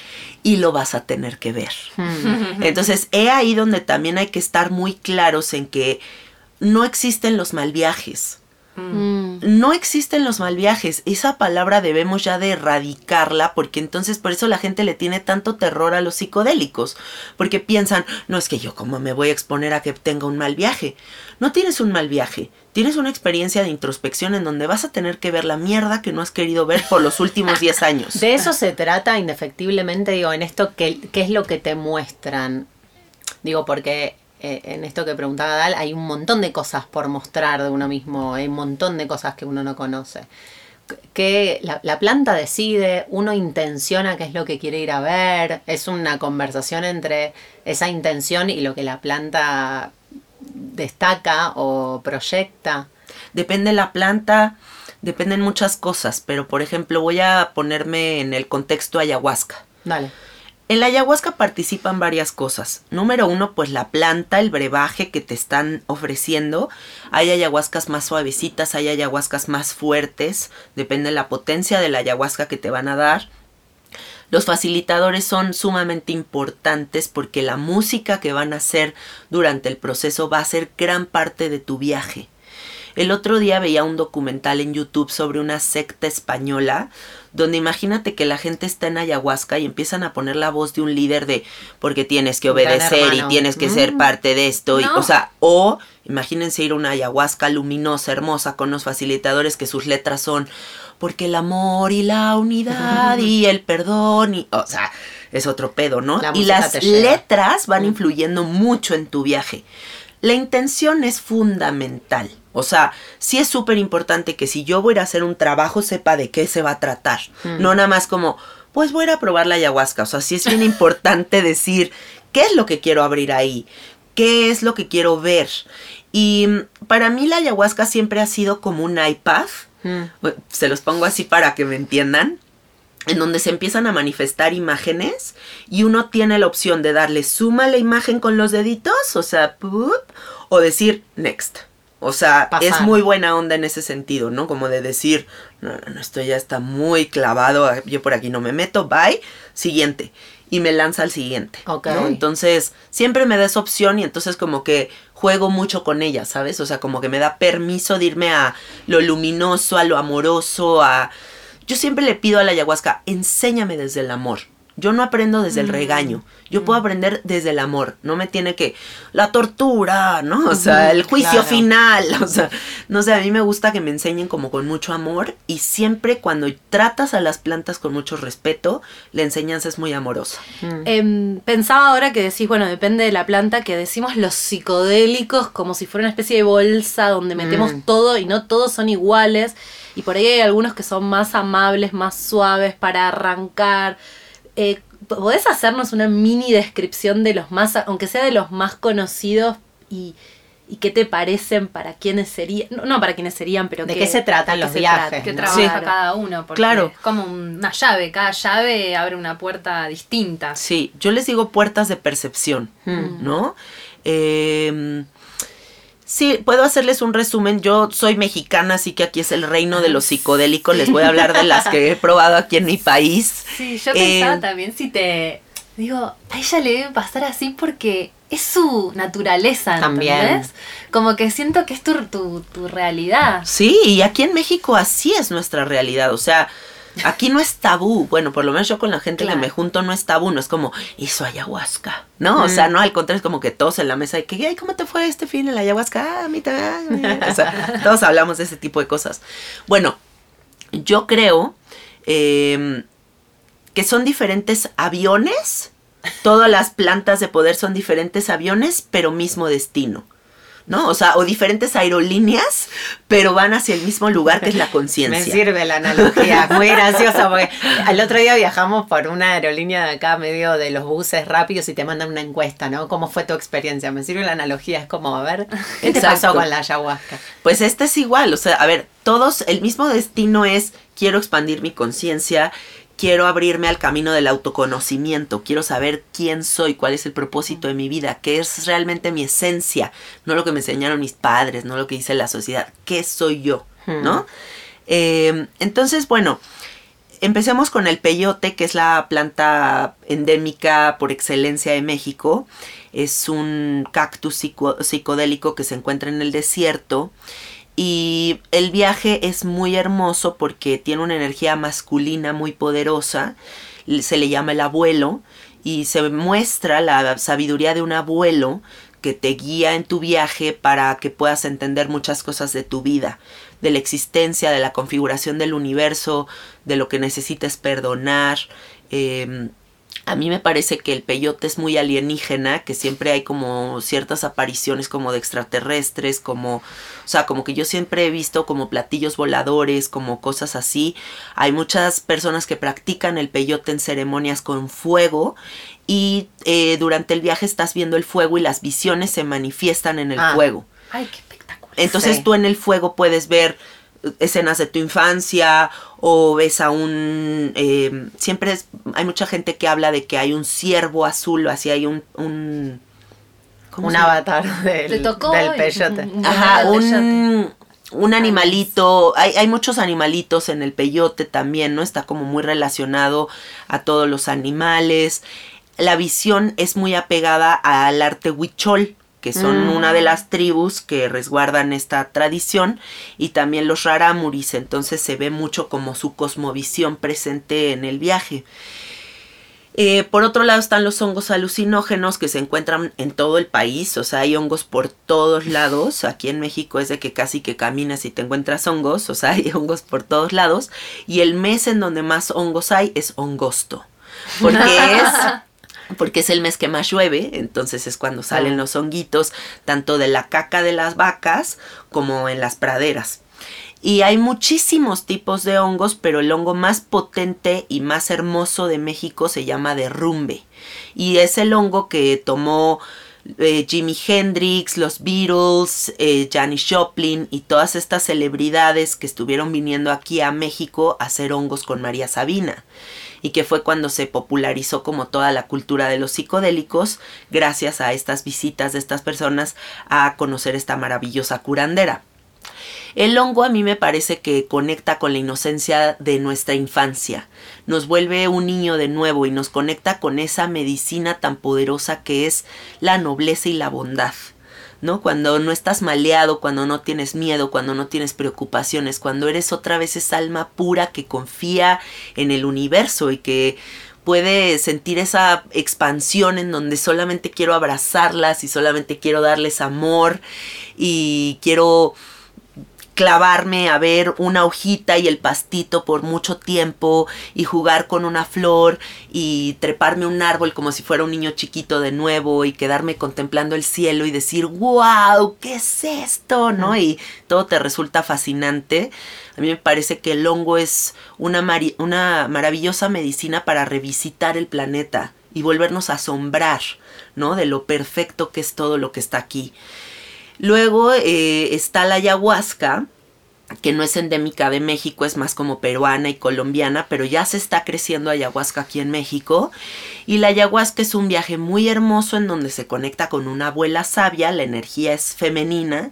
y lo vas a tener que ver. Hmm. Entonces, he ahí donde también hay que estar muy claros en que no existen los mal viajes. Mm. No existen los mal viajes. Esa palabra debemos ya de erradicarla porque entonces por eso la gente le tiene tanto terror a los psicodélicos. Porque piensan, no es que yo como me voy a exponer a que tenga un mal viaje. No tienes un mal viaje. Tienes una experiencia de introspección en donde vas a tener que ver la mierda que no has querido ver por los últimos 10 años. De eso se trata indefectiblemente, digo, en esto, ¿qué, qué es lo que te muestran? Digo, porque en esto que preguntaba Dal, hay un montón de cosas por mostrar de uno mismo, hay un montón de cosas que uno no conoce. Que la, planta decide, uno intenciona qué es lo que quiere ir a ver, es una conversación entre esa intención y lo que la planta destaca o proyecta. Depende de la planta, dependen muchas cosas, pero por ejemplo voy a ponerme en el contexto ayahuasca. Dale. En la ayahuasca participan varias cosas. Número uno, pues la planta, el brebaje que te están ofreciendo. Hay ayahuascas más suavecitas, hay ayahuascas más fuertes, depende de la potencia de la ayahuasca que te van a dar. Los facilitadores son sumamente importantes porque la música que van a hacer durante el proceso va a ser gran parte de tu viaje. El otro día veía un documental en YouTube sobre una secta española donde imagínate que la gente está en ayahuasca y empiezan a poner la voz de un líder de porque tienes que obedecer y tienes que ser mm. parte de esto y o sea, o imagínense ir a una ayahuasca luminosa, hermosa con los facilitadores que sus letras son porque el amor y la unidad y el perdón y o sea, es otro pedo, ¿no? y las letras van mm. influyendo mucho en tu viaje. La intención es fundamental. O sea, sí es súper importante que si yo voy a hacer un trabajo sepa de qué se va a tratar. No nada más como, pues voy a ir a probar la ayahuasca. O sea, sí es bien importante decir qué es lo que quiero abrir ahí, qué es lo que quiero ver. Y para mí la ayahuasca siempre ha sido como un iPad. Se los pongo así para que me entiendan en donde se empiezan a manifestar imágenes y uno tiene la opción de darle suma a la imagen con los deditos, o sea, o decir next. O sea, es muy buena onda en ese sentido, ¿no? Como de decir, no, no, no, esto ya está muy clavado, yo por aquí no me meto, bye, siguiente. Y me lanza al siguiente. Ok. Entonces, siempre me da esa opción y entonces como que juego mucho con ella, ¿sabes? O sea, como que me da permiso de irme a lo luminoso, a lo amoroso, a... Yo siempre le pido a la ayahuasca, enséñame desde el amor. Yo no aprendo desde el Mm. regaño. Yo puedo aprender desde el amor. No me tiene que. La tortura, ¿no? O sea, el juicio claro. final. O sea, no sé, a mí me gusta que me enseñen como con mucho amor. Y siempre cuando tratas a las plantas con mucho respeto, la enseñanza es muy amorosa. Em, pensaba ahora que decís, bueno, depende de la planta, que decimos los psicodélicos como si fuera una especie de bolsa donde metemos Mm. todo y no todos son iguales. Y por ahí hay algunos que son más amables, más suaves para arrancar. Eh, ¿Podés hacernos una mini descripción de los más, aunque sea de los más conocidos y, y qué te parecen para quiénes serían? No, no para quiénes serían, pero ¿De que- qué se tratan de qué los se viajes, trata. ¿no? trabaja Sí. cada uno, porque Claro. es como una llave, cada llave abre una puerta distinta. Sí, yo les digo puertas de percepción, Mm. ¿no? Eh, sí, puedo hacerles un resumen. Yo soy mexicana, así que aquí es el reino de los psicodélicos. Les voy a hablar de las que he probado aquí en mi país. Sí, yo Eh, pensaba también si te. Digo, a ella le debe pasar así porque es su naturaleza, También. ¿entendés? Como que siento que es tu, tu, tu realidad. Sí, y aquí en México así es nuestra realidad. O sea, aquí no es tabú. Bueno, por lo menos yo con la gente Claro. que me junto no es tabú. No es como, hizo ayahuasca. No, o sea, no, al contrario, es como que todos en la mesa y que, ay, ¿cómo te fue este fin en la ayahuasca? Ah, a mí también. O sea, todos hablamos de ese tipo de cosas. Bueno, yo creo eh, que son diferentes aviones. Todas las plantas de poder son diferentes aviones, pero mismo destino. ¿No? O sea, o diferentes aerolíneas, pero van hacia el mismo lugar que es la Me conciencia. sirve la analogía, muy graciosa, porque al otro día viajamos por una aerolínea de acá, medio de los buses rápidos, y te mandan una encuesta, ¿no? ¿Cómo fue tu experiencia? Me sirve la analogía, es como, a ver, ¿qué te pasó con la ayahuasca? Pues este es igual, o sea, a ver, todos, el mismo destino es, quiero expandir mi conciencia, quiero abrirme al camino del autoconocimiento, quiero saber quién soy, cuál es el propósito de mi vida, qué es realmente mi esencia, no lo que me enseñaron mis padres, no lo que dice la sociedad, qué soy yo, ¿no? Eh, entonces, bueno, empecemos con el peyote, que es la planta endémica por excelencia de México. Es un cactus psico- psicodélico que se encuentra en el desierto. Y el viaje es muy hermoso porque tiene una energía masculina muy poderosa. Se le llama el abuelo y se muestra la sabiduría de un abuelo que te guía en tu viaje para que puedas entender muchas cosas de tu vida, de la existencia, de la configuración del universo, de lo que necesites perdonar. em, a mí me parece que el peyote es muy alienígena, que siempre hay como ciertas apariciones como de extraterrestres, como, o sea, como que yo siempre he visto como platillos voladores, como cosas así. Hay muchas personas que practican el peyote en ceremonias con fuego y eh, durante el viaje estás viendo el fuego y las visiones se manifiestan en el Ah. fuego. Ay, qué espectacular. Entonces Sí. tú en el fuego puedes ver escenas de tu infancia o ves a un... eh, siempre es- hay mucha gente que habla de que hay un ciervo azul, así hay un... un ¿cómo Un avatar del, tocó del peyote. Un Ajá, un, un animalito, hay, hay muchos animalitos en el peyote también, ¿no? Está como muy relacionado a todos los animales. La visión es muy apegada al arte huichol, que son Mm. una de las tribus que resguardan esta tradición, y también los rarámuris, entonces se ve mucho como su cosmovisión presente en el viaje. Eh, por otro lado están los hongos alucinógenos que se encuentran en todo el país, o sea, hay hongos por todos lados. Aquí en México es de que casi que caminas y te encuentras hongos, o sea, hay hongos por todos lados. Y el mes en donde más hongos hay es hongosto, porque es porque es el mes que más llueve, entonces es cuando salen los honguitos, tanto de la caca de las vacas como en las praderas. Y hay muchísimos tipos de hongos, pero el hongo más potente y más hermoso de México se llama derrumbe. Y es el hongo que tomó eh, Jimi Hendrix, los Beatles, eh, Janis Joplin y todas estas celebridades que estuvieron viniendo aquí a México a hacer hongos con María Sabina. Y que fue cuando se popularizó como toda la cultura de los psicodélicos, gracias a estas visitas de estas personas a conocer esta maravillosa curandera. El hongo a mí me parece que conecta con la inocencia de nuestra infancia, nos vuelve un niño de nuevo y nos conecta con esa medicina tan poderosa que es la nobleza y la bondad. ¿No? Cuando no estás maleado, cuando no tienes miedo, cuando no tienes preocupaciones, cuando eres otra vez esa alma pura que confía en el universo y que puede sentir esa expansión en donde solamente quiero abrazarlas y solamente quiero darles amor y quiero clavarme a ver una hojita y el pastito por mucho tiempo y jugar con una flor y treparme un árbol como si fuera un niño chiquito de nuevo y quedarme contemplando el cielo y decir, wow, ¿qué es esto? ¿No? Y todo te resulta fascinante. A mí me parece que el hongo es una, una maravillosa medicina para revisitar el planeta y volvernos a asombrar, ¿no? De lo perfecto que es todo lo que está aquí. Luego eh, está la ayahuasca, que no es endémica de México, es más como peruana y colombiana, pero ya se está creciendo ayahuasca aquí en México. Y la ayahuasca es un viaje muy hermoso en donde se conecta con una abuela sabia, la energía es femenina.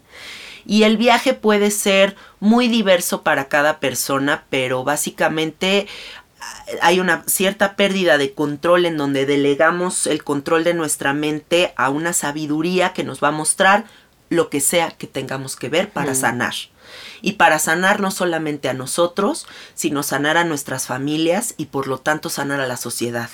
Y el viaje puede ser muy diverso para cada persona, pero básicamente hay una cierta pérdida de control en donde delegamos el control de nuestra mente a una sabiduría que nos va a mostrar lo que sea que tengamos que ver para mm. sanar. Y para sanar no solamente a nosotros, sino sanar a nuestras familias y por lo tanto sanar a la sociedad.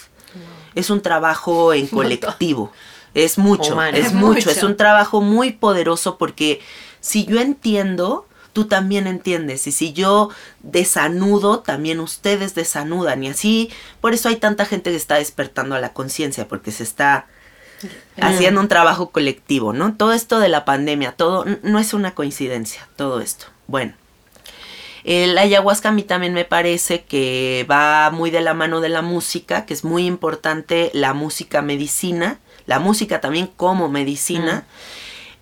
Es un trabajo en colectivo. Es mucho, es, mucho, es un trabajo muy poderoso porque si yo entiendo, tú también entiendes. Y si yo desanudo, también ustedes desanudan. Y así, por eso hay tanta gente que está despertando a la conciencia, porque se está haciendo un trabajo colectivo, ¿no? Todo esto de la pandemia, todo no es una coincidencia, todo esto. Bueno, el ayahuasca a mí también me parece que va muy de la mano de la música, que es muy importante la música medicina, la música también como medicina.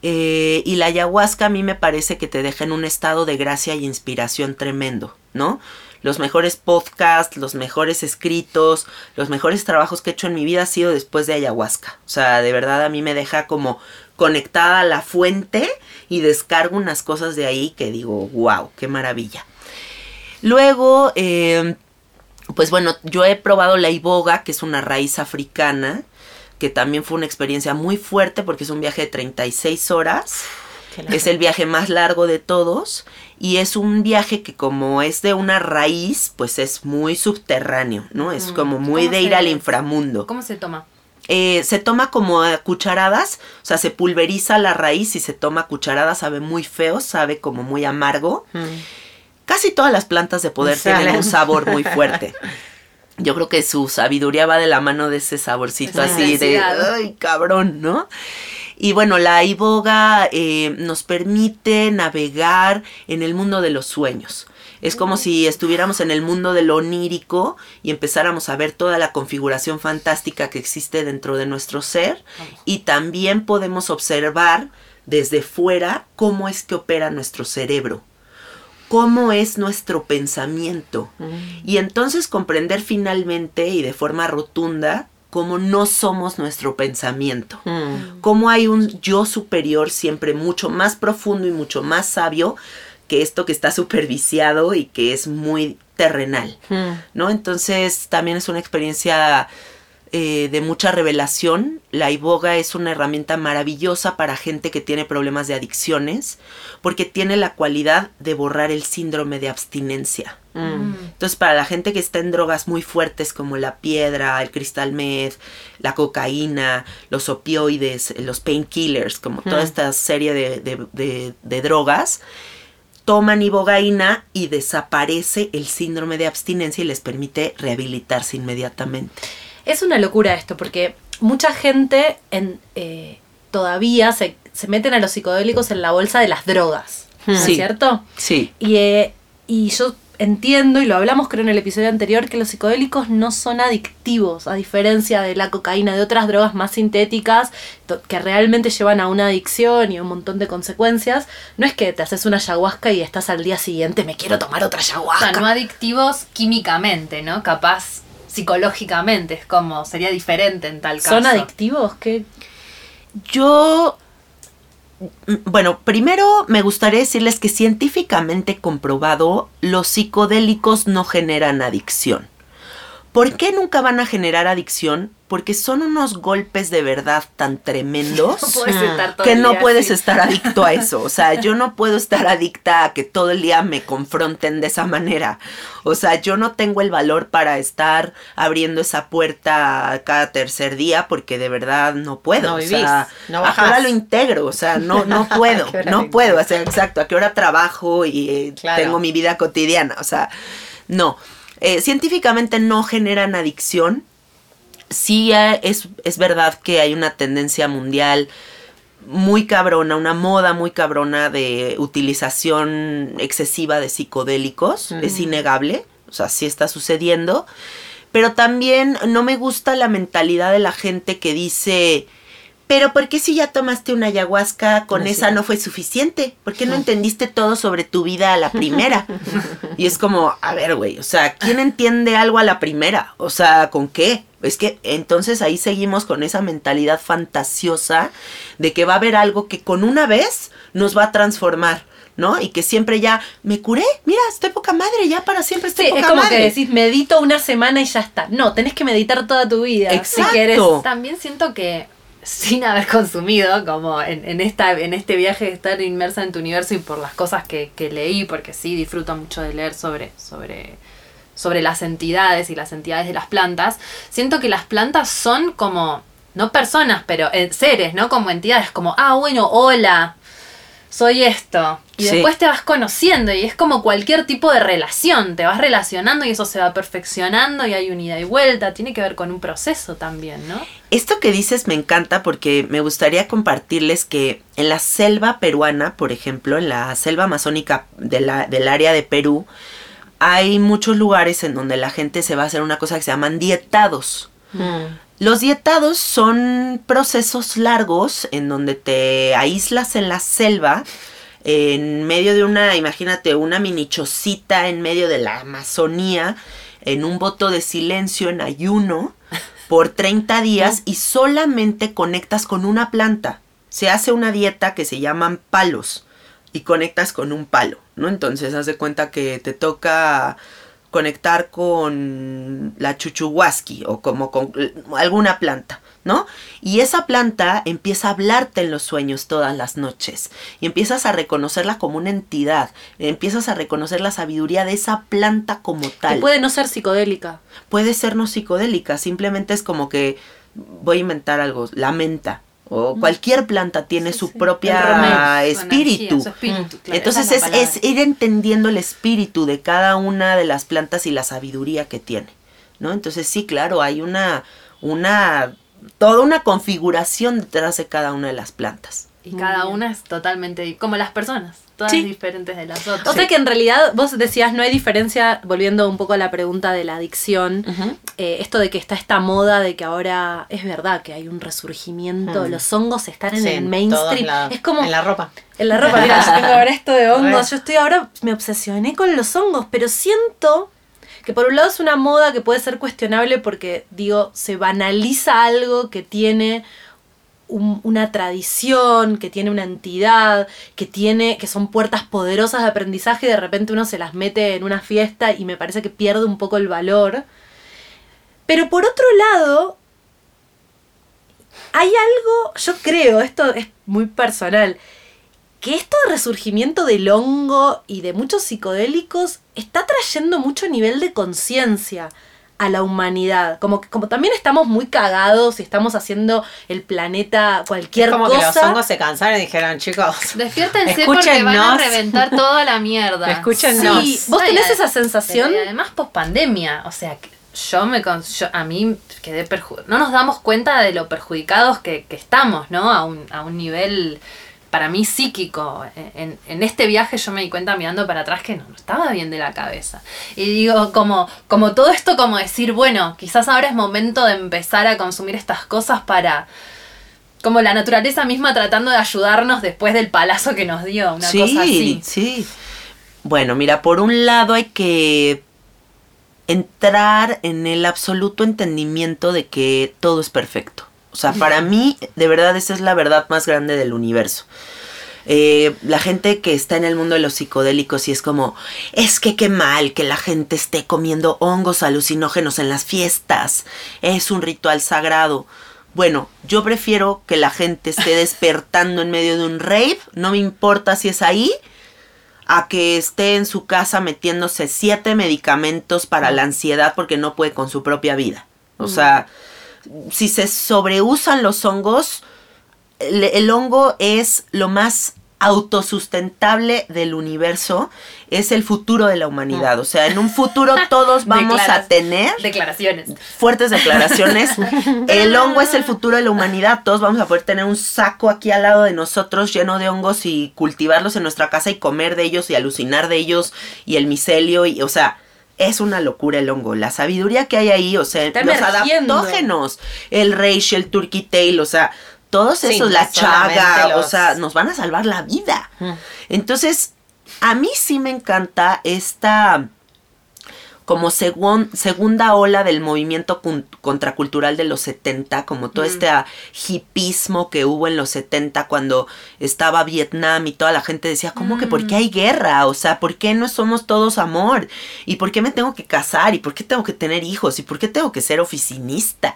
Eh, y la ayahuasca a mí me parece que te deja en un estado de gracia y inspiración tremendo, ¿no? Los mejores podcasts, los mejores escritos, los mejores trabajos que he hecho en mi vida ha sido después de ayahuasca. O sea, de verdad a mí me deja como conectada a la fuente y descargo unas cosas de ahí que digo, wow, qué maravilla. Luego, eh, pues bueno, yo he probado la iboga, que es una raíz africana, que también fue una experiencia muy fuerte porque es un viaje de 36 horas. Es el viaje más largo de todos y es un viaje que como es de una raíz, pues es muy subterráneo, ¿no? Es como muy de ir al inframundo. ¿Cómo se toma? Eh, se toma como a cucharadas, o sea, se pulveriza la raíz y se toma a cucharadas, sabe muy feo, sabe como muy amargo. Mm. Casi todas las plantas de poder tienen un sabor muy fuerte. Yo creo que su sabiduría va de la mano de ese saborcito así de, ay, cabrón, ¿no? Y bueno, la iboga eh, nos permite navegar en el mundo de los sueños. Es como si estuviéramos en el mundo de lo onírico y empezáramos a ver toda la configuración fantástica que existe dentro de nuestro ser. Y también podemos observar desde fuera cómo es que opera nuestro cerebro cómo es nuestro pensamiento. Y entonces comprender finalmente y de forma rotunda cómo no somos nuestro pensamiento, mm. cómo hay un yo superior siempre mucho más profundo y mucho más sabio que esto que está superviciado y que es muy terrenal, mm. ¿no? Entonces también es una experiencia eh, de mucha revelación. La iboga es una herramienta maravillosa para gente que tiene problemas de adicciones porque tiene la cualidad de borrar el síndrome de abstinencia. Mm. Entonces, para la gente que está en drogas muy fuertes como la piedra, el cristal meth, la cocaína, los opioides, los painkillers, como toda esta serie de, drogas, toman ibogaína y desaparece el síndrome de abstinencia y les permite rehabilitarse inmediatamente. Es una locura esto, porque mucha gente en, eh, todavía se, se, meten a los psicodélicos en la bolsa de las drogas, ¿no es cierto? Sí. Y, eh, y yo entiendo, y lo hablamos creo en el episodio anterior, que los psicodélicos no son adictivos, a diferencia de la cocaína, de otras drogas más sintéticas que realmente llevan a una adicción y a un montón de consecuencias. No es que te haces una ayahuasca y estás al día siguiente, me quiero tomar otra ayahuasca. O sea, no adictivos químicamente, ¿no? Capaz psicológicamente, es como, sería diferente en tal caso. ¿Son adictivos? ¿Qué? Yo bueno, primero me gustaría decirles que científicamente comprobado, los psicodélicos no generan adicción. ¿Por qué nunca van a generar adicción? Porque son unos golpes de verdad tan tremendos No puedes estar todo que el no puedes así. estar adicto a eso. O sea, yo no puedo estar adicta a que todo el día me confronten de esa manera. O sea, yo no tengo el valor para estar abriendo esa puerta cada tercer día porque de verdad no puedo. No o sea, no ¿a qué hora bajás. lo integro? O sea, no, no ¿A puedo, no puedo. O sea, exacto, a qué hora trabajo y eh, Claro. tengo mi vida cotidiana. O sea, no. Eh, científicamente no generan adicción. Sí eh, es, es verdad que hay una tendencia mundial muy cabrona, una moda muy cabrona de utilización excesiva de psicodélicos. Es innegable. O sea, sí está sucediendo. Pero también no me gusta la mentalidad de la gente que dice, pero ¿por qué si ya tomaste una ayahuasca con No, sí. esa no fue suficiente? ¿Por qué no entendiste todo sobre tu vida a la primera? y es como, a ver, güey, o sea, ¿quién entiende algo a la primera? O sea, ¿con qué? Es que entonces ahí seguimos con esa mentalidad fantasiosa de que va a haber algo que con una vez nos va a transformar. ¿No? Y que siempre ya me curé, mira, estoy poca madre, ya para siempre estoy Sí, poca es como madre. que decís, medito una semana y ya está. No, tenés que meditar toda tu vida. Exacto. Si. También siento que sin haber consumido, como en, en esta, en este viaje de estar inmersa en tu universo y por las cosas que, que leí, porque sí disfruto mucho de leer sobre, sobre, sobre las entidades y las entidades de las plantas, siento que las plantas son como, no personas, pero eh, seres, ¿no? Como entidades, como, ah, bueno, hola, soy esto. Y Sí. después te vas conociendo y es como cualquier tipo de relación, te vas relacionando y eso se va perfeccionando y hay un ida y vuelta, tiene que ver con un proceso también, ¿no? Esto que dices me encanta porque me gustaría compartirles que en la selva peruana, por ejemplo, en la selva amazónica de la- del área de Perú, hay muchos lugares en donde la gente se va a hacer una cosa que se llaman dietados. Mm. Los dietados son procesos largos en donde te aíslas en la selva, en medio de una, imagínate, una mini chocita en medio de la Amazonía, en un voto de silencio, en ayuno, por 30 días y solamente conectas con una planta. Se hace una dieta que se llaman palos y conectas con un palo, ¿no? Entonces haz de cuenta que te toca conectar con la chuchuhuasqui o como con alguna planta, ¿no? Y esa planta empieza a hablarte en los sueños todas las noches y empiezas a reconocerla como una entidad, empiezas a reconocer la sabiduría de esa planta como Que tal. puede no ser psicodélica. Puede ser no psicodélica, simplemente es como que voy a inventar algo, la menta o cualquier planta tiene su sí. propia su espíritu. energía, su espíritu, claro, Entonces es, es ir entendiendo el espíritu de cada una de las plantas y la sabiduría que tiene, ¿no? Entonces sí, claro, hay una, una, toda una configuración detrás de cada una de las plantas. Y cada una es totalmente como las personas, todas Sí. diferentes de las otras. O sea que en realidad vos decías no hay diferencia, volviendo un poco a la pregunta de la adicción, eh, esto de que está esta moda de que ahora es verdad que hay un resurgimiento, Mm. los hongos están en Sí, el mainstream, lados. es como En la ropa. en la ropa, mira, yo tengo ahora esto de hongos, yo estoy ahora, me obsesioné con los hongos, pero siento que por un lado es una moda que puede ser cuestionable porque, digo, se banaliza algo que tiene un- una tradición, que tiene una entidad, que tiene, que son puertas poderosas de aprendizaje y de repente uno se las mete en una fiesta y me parece que pierde un poco el valor. Pero por otro lado, hay algo, yo creo, esto es muy personal, que esto de resurgimiento del hongo y de muchos psicodélicos está trayendo mucho nivel de conciencia a la humanidad. Como que como también estamos muy cagados y estamos haciendo el planeta cualquier es como que los cosa. hongos se cansaron y dijeron, chicos, Despiértense porque van a reventar toda la mierda. Escúchennos. Sí, vos No, tenés esa sensación. y además post pandemia, o sea, que yo me con- yo- a mí quedé perju no nos damos cuenta de lo perjudicados que, que estamos, ¿no? A un, a un nivel para mí psíquico. En, en este viaje yo me di cuenta mirando para atrás que no, no estaba bien de la cabeza. Y digo, como, como todo esto, como decir, bueno, quizás ahora es momento de empezar a consumir estas cosas para... Como la naturaleza misma tratando de ayudarnos después del palazo que nos dio, una sí, cosa así. sí. Bueno, mira, por un lado hay que entrar en el absoluto entendimiento de que todo es perfecto. O sea, para mí, de verdad, esa es la verdad más grande del universo. Eh, la gente que está en el mundo de los psicodélicos y es como, es que qué mal que la gente esté comiendo hongos alucinógenos en las fiestas. Es un ritual sagrado. Bueno, yo prefiero que la gente esté despertando en medio de un rave, no me importa si es ahí, a que esté en su casa metiéndose siete medicamentos para la ansiedad porque no puede con su propia vida. O sea, si se sobreusan los hongos, el, el hongo es lo más autosustentable del universo es el futuro de la humanidad. O sea, en un futuro todos vamos a tener Declaraciones. fuertes declaraciones. El hongo es el futuro de la humanidad. Todos vamos a poder tener un saco aquí al lado de nosotros lleno de hongos y cultivarlos en nuestra casa y comer de ellos y alucinar de ellos y el micelio y, o sea, es una locura el hongo. La sabiduría que hay ahí, o sea, Está los emergiendo. adaptógenos, el reishi, el turkey tail, o sea, todos Sí, esos, la chaga, o sea, nos van a salvar la vida. Mm. Entonces, a mí sí me encanta esta como segun- segunda ola del movimiento contracultural de los 70, como todo este ah, hipismo que hubo en los 70 cuando estaba Vietnam y toda la gente decía, ¿cómo que por qué hay guerra? O sea, ¿por qué no somos todos amor? ¿Y por qué me tengo que casar? ¿Y por qué tengo que tener hijos? ¿Y por qué tengo que ser oficinista?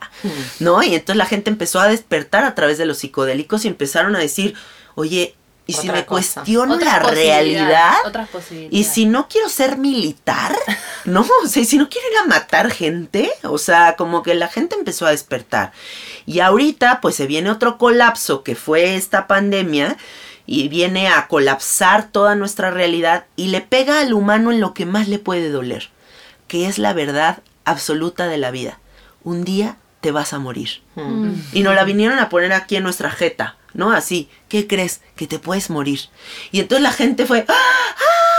¿No? Y entonces la gente empezó a despertar a través de los psicodélicos y empezaron a decir, oye, ¿y si me cosa. cuestiono Otras la realidad? Otras Y si no quiero ser militar, no, o sea, y si no quiero ir a matar gente, o sea, como que la gente empezó a despertar. Y ahorita, pues se viene otro colapso que fue esta pandemia y viene a colapsar toda nuestra realidad y le pega al humano en lo que más le puede doler, que es la verdad absoluta de la vida. Un día te vas a morir. Mm. Y nos la vinieron a poner aquí en nuestra jeta, ¿no? Así, ¿qué crees? Que te puedes morir. Y entonces la gente fue, ¡ah!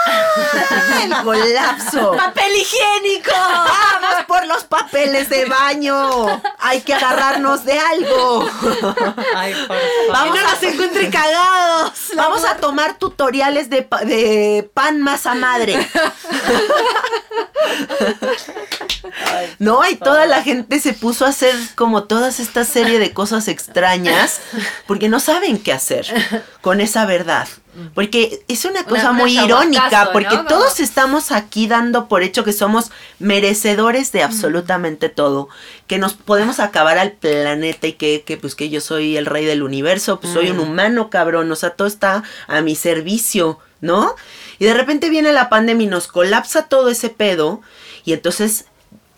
¡Ah! ¡El colapso! ¡Papel higiénico! ¡Vamos por los papeles de baño! ¡Hay que agarrarnos de algo! Ay, por Vamos no a nos encuentre cagados. Vamos a tomar tutoriales de, pa- de pan masa madre. No, y toda la gente se puso a hacer como todas esta serie de cosas extrañas porque no saben qué hacer con esa verdad. Porque es una cosa una muy irónica, porque todos estamos aquí dando por hecho que somos merecedores de absolutamente todo, que nos podemos acabar al planeta y que, que, pues que yo soy el rey del universo, pues soy un humano cabrón, o sea, todo está a mi servicio, ¿no? Y de repente viene la pandemia y nos colapsa todo ese pedo y entonces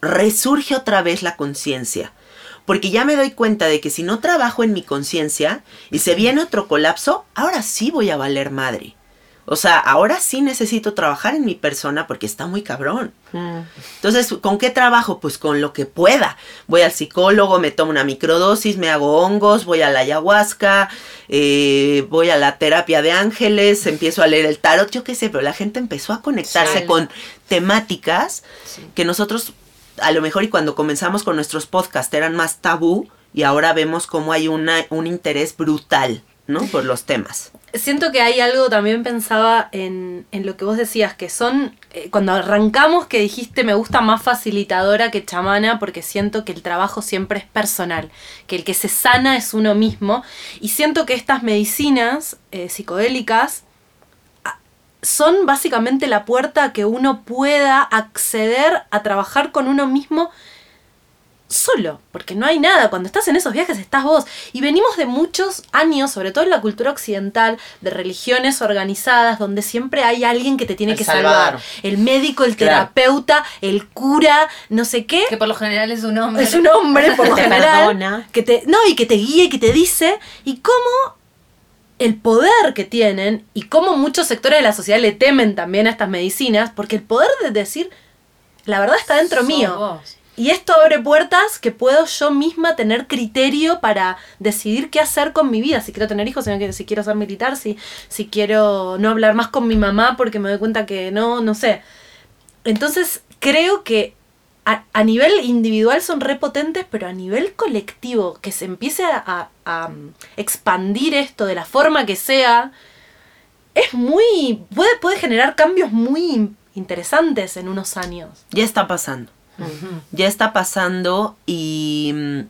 resurge otra vez la conciencia. Porque ya me doy cuenta de que si no trabajo en mi conciencia y se viene otro colapso, ahora sí voy a valer madre. O sea, ahora sí necesito trabajar en mi persona porque está muy cabrón. Mm. Entonces, ¿con qué trabajo? Pues con lo que pueda. Voy al psicólogo, me tomo una microdosis, me hago hongos, voy a la ayahuasca, eh, voy a la terapia de ángeles, empiezo a leer el tarot, yo qué sé, pero la gente empezó a conectarse con temáticas que nosotros, a lo mejor y cuando comenzamos con nuestros podcasts eran más tabú y ahora vemos cómo hay una, un interés brutal, ¿no? Por los temas. Siento que hay algo, también pensaba en, en lo que vos decías, que son, eh, cuando arrancamos que dijiste me gusta más facilitadora que chamana, porque siento que el trabajo siempre es personal, que el que se sana es uno mismo, y siento que estas medicinas eh, psicodélicas son básicamente la puerta a que uno pueda acceder a trabajar con uno mismo solo, porque no hay nada. Cuando estás en esos viajes estás vos. Y venimos de muchos años, sobre todo en la cultura occidental, de religiones organizadas, donde siempre hay alguien que te tiene El que salvar. salvar. El médico, el Claro. terapeuta, el cura, no sé qué. Que por lo general es un hombre. Es un hombre, por lo Te general. perdona. Que te, no, y que te guíe, que te dice. Y cómo el poder que tienen, y cómo muchos sectores de la sociedad le temen también a estas medicinas, porque el poder de decir, la verdad está dentro Sos mío. vos. Y esto abre puertas que puedo yo misma tener criterio para decidir qué hacer con mi vida. Si quiero tener hijos, si, no quiero- si quiero ser militar, si, si quiero no hablar más con mi mamá porque me doy cuenta que no, no sé. Entonces creo que a, a nivel individual son repotentes, pero a nivel colectivo, que se empiece a, a- a, mm, expandir esto de la forma que sea, es muy. puede, puede generar cambios muy interesantes en unos años. Ya está pasando. Ya está pasando y mm,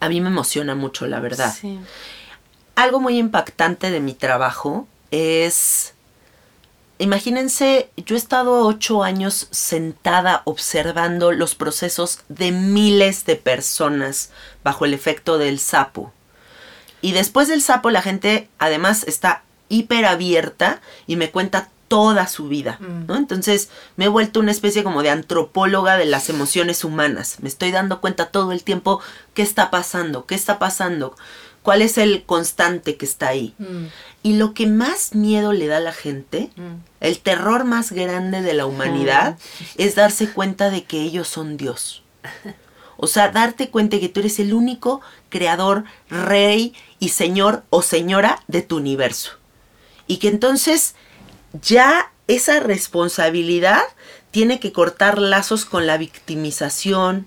a mí me emociona mucho, la verdad. Sí. Algo muy impactante de mi trabajo es... Imagínense, yo he estado ocho años sentada observando los procesos de miles de personas bajo el efecto del sapo. Y después del sapo la gente además está hiper abierta y me cuenta toda su vida, ¿no? Entonces me he vuelto una especie como de antropóloga de las emociones humanas. Me estoy dando cuenta todo el tiempo qué está pasando, qué está pasando, cuál es el constante que está ahí. Mm. Y lo que más miedo le da a la gente, el terror más grande de la humanidad, es darse cuenta de que ellos son Dios. O sea, darte cuenta que tú eres el único creador, rey y señor o señora de tu universo. Y que entonces ya esa responsabilidad tiene que cortar lazos con la victimización,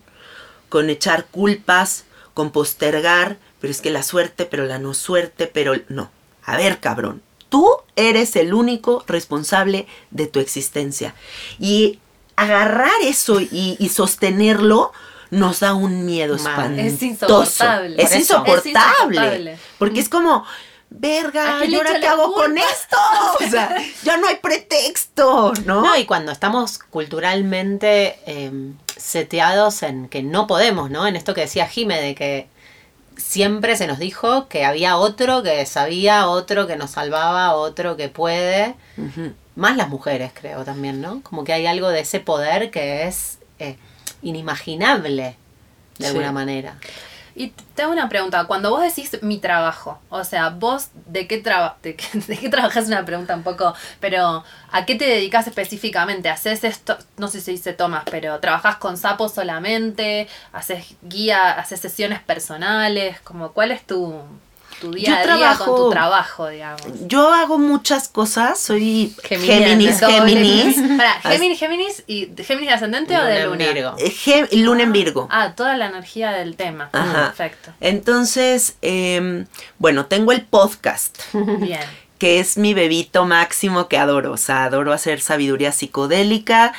con echar culpas, con postergar, pero es que la suerte, pero la no suerte, pero no. A ver, cabrón, tú eres el único responsable de tu existencia. Y agarrar eso y, y sostenerlo nos da un miedo Mal. espantoso. Es insoportable. Es insoportable. Es insoportable. Porque es como, verga, ¿A quién ¿y ahora qué hago con esto? O sea, ya no hay pretexto, ¿no? No, y cuando estamos culturalmente eh, seteados en que no podemos, ¿no? En esto que decía Jime, de que siempre se nos dijo que había otro que sabía, otro que nos salvaba, otro que puede. Más las mujeres, creo también, ¿no? Como que hay algo de ese poder que es eh, inimaginable, de Sí. alguna manera. Y te hago una pregunta, cuando vos decís mi trabajo, o sea, vos de qué, traba- de qué, trabajas es una pregunta un poco, pero ¿a qué te dedicas específicamente? ¿Haces esto, no sé si dice Tomás, pero trabajás con sapos solamente? ¿Haces guía, haces sesiones personales? Como, ¿Cuál es tu, tu día Yo a día con trabajo- tu trabajo, digamos? Yo hago muchas cosas, soy Geminiana, Géminis. Géminis. Géminis, Géminis, y ¿Géminis de ascendente o de Luna? Virgo. Gem- Luna en Virgo. Ah, toda la energía del tema. Ajá. Perfecto. Entonces, em, bueno, tengo el podcast, Bien. que es mi bebito máximo que adoro. O sea, adoro hacer sabiduría psicodélica.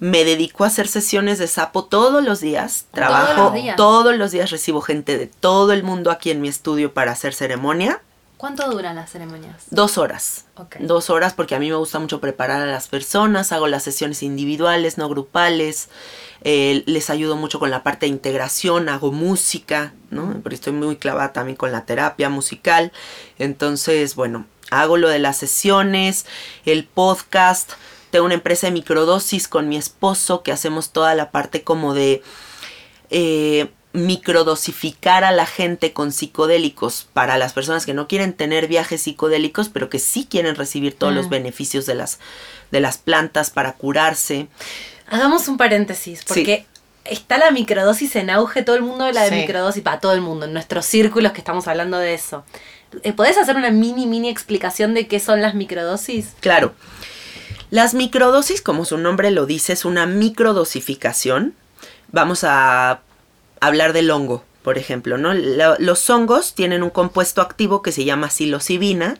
Me dedico a hacer sesiones de sapo todos los días. Todos Trabajo los días. todos los días. Recibo gente de todo el mundo aquí en mi estudio para hacer ceremonia. ¿Cuánto duran las ceremonias? Dos horas. Dos horas porque a mí me gusta mucho preparar a las personas, hago las sesiones individuales, no grupales, eh, les ayudo mucho con la parte de integración, hago música, ¿no? Porque estoy muy clavada también con la terapia musical. Entonces, bueno, hago lo de las sesiones, el podcast, tengo una empresa de microdosis con mi esposo que hacemos toda la parte como de eh, microdosificar a la gente con psicodélicos para las personas que no quieren tener viajes psicodélicos, pero que sí quieren recibir todos los beneficios de las, de las plantas para curarse. Hagamos un paréntesis, porque está la microdosis en auge, todo el mundo habla de Sí. microdosis, para todo el mundo, en nuestros círculos que estamos hablando de eso. Eh, ¿Podés hacer una mini, mini explicación de qué son las microdosis? Claro, las microdosis, como su nombre lo dice, es una microdosificación. Vamos a hablar del hongo, por ejemplo, ¿no? Los hongos tienen un compuesto activo que se llama psilocibina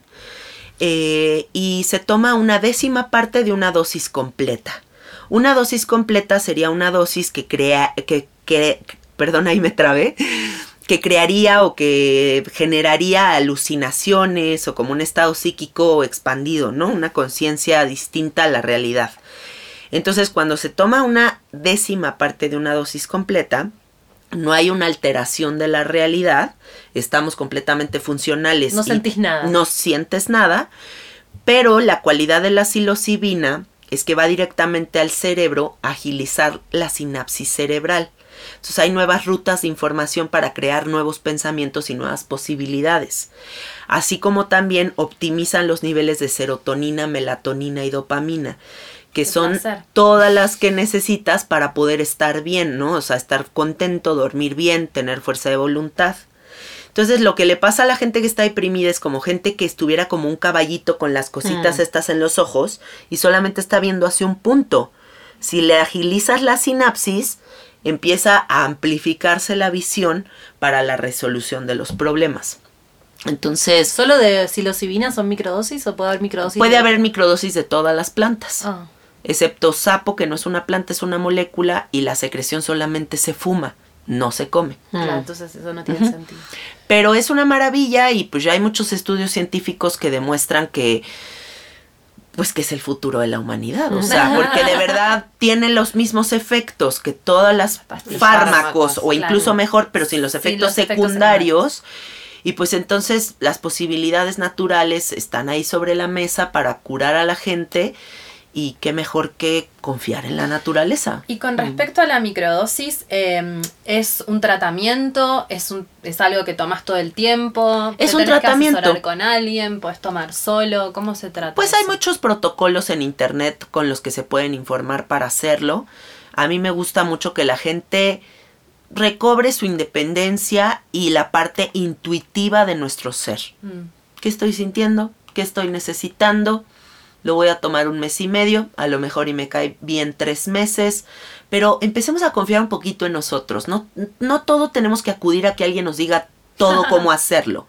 eh, y se toma una décima parte de una dosis completa. Una dosis completa sería una dosis que crea, que, que perdón, ahí me trabé, que crearía o que generaría alucinaciones o como un estado psíquico expandido, ¿no? Una conciencia distinta a la realidad. Entonces, cuando se toma una décima parte de una dosis completa, no hay una alteración de la realidad, estamos completamente funcionales. No sentís nada. No sientes nada, pero la cualidad de la psilocibina es que va directamente al cerebro a agilizar la sinapsis cerebral. Entonces hay nuevas rutas de información para crear nuevos pensamientos y nuevas posibilidades. Así como también optimizan los niveles de serotonina, melatonina y dopamina, que son placer. todas las que necesitas para poder estar bien, ¿no? O sea, estar contento, dormir bien, tener fuerza de voluntad. Entonces, lo que le pasa a la gente que está deprimida es como gente que estuviera como un caballito con las cositas Mm. estas en los ojos y solamente está viendo hacia un punto. Si le agilizas la sinapsis, empieza a amplificarse la visión para la resolución de los problemas. Entonces, ¿Solo de psilocibina son microdosis o puede haber microdosis? puede de- haber microdosis de todas las plantas Ah. excepto sapo, que no es una planta, es una molécula, y la secreción solamente se fuma, no se come. Claro, entonces eso no tiene sentido. Pero es una maravilla y pues ya hay muchos estudios científicos que demuestran que pues que es el futuro de la humanidad, o sea, porque de verdad tiene los mismos efectos que todas las fármacos Fármacos, o incluso claro. mejor, pero sin los Sin efectos los efectos secundarios. Y pues entonces las posibilidades naturales están ahí sobre la mesa para curar a la gente y qué mejor que confiar en la naturaleza. Y con respecto a la microdosis, eh, ¿es un tratamiento? ¿Es, un, ¿Es algo que tomas todo el tiempo? Es ¿Te un tenés tratamiento. con alguien? ¿Puedes tomar solo? ¿Cómo se trata? Pues hay muchos protocolos en internet con los que se pueden informar para hacerlo. A mí me gusta mucho que la gente recobre su independencia y la parte intuitiva de nuestro ser. Mm. ¿Qué estoy sintiendo? ¿Qué estoy necesitando? Lo voy a tomar un mes y medio, a lo mejor y me cae bien tres meses, pero empecemos a confiar un poquito en nosotros. No, no todo tenemos que acudir a que alguien nos diga todo cómo hacerlo,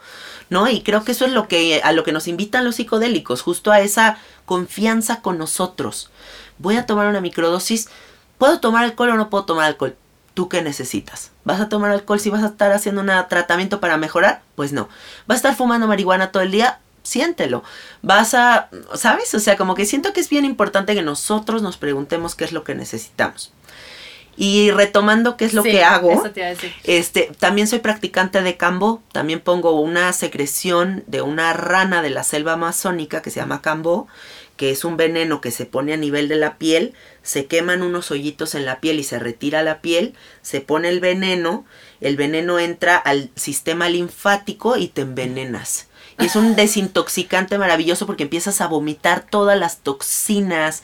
¿no? Y creo que eso es lo que a lo que nos invitan los psicodélicos, justo a esa confianza con nosotros. Voy a tomar una microdosis, ¿puedo tomar alcohol o no puedo tomar alcohol? ¿Tú qué necesitas? ¿Vas a tomar alcohol si vas a estar haciendo un tratamiento para mejorar? Pues no. ¿Vas a estar fumando marihuana todo el día? Siéntelo. Vas a, ¿sabes? O sea, como que siento que es bien importante que nosotros nos preguntemos qué es lo que necesitamos. Y retomando qué es lo Sí, que hago, Eso te iba a decir. este, también soy practicante de cambo, también pongo una secreción de una rana de la selva amazónica que se llama cambo, que es un veneno que se pone a nivel de la piel, se queman unos hoyitos en la piel y se retira la piel, se pone el veneno, el veneno entra al sistema linfático y te envenenas. Y es un desintoxicante maravilloso porque empiezas a vomitar todas las toxinas,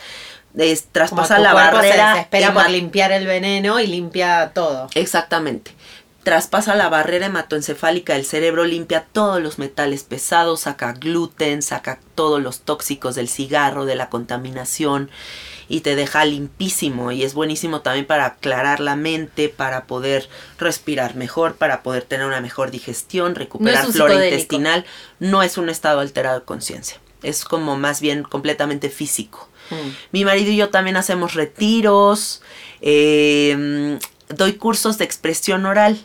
es- Como traspasa tu la barrera. se desespera por limpiar el veneno y limpia todo. Exactamente. Traspasa la barrera hematoencefálica del cerebro, limpia todos los metales pesados, saca gluten, saca todos los tóxicos del cigarro, de la contaminación y te deja limpísimo y es buenísimo también para aclarar la mente, para poder respirar mejor, para poder tener una mejor digestión, recuperar flora intestinal. No es un estado alterado de conciencia, es como más bien completamente físico. Mm. Mi marido y yo también hacemos retiros, eh, doy cursos de expresión oral.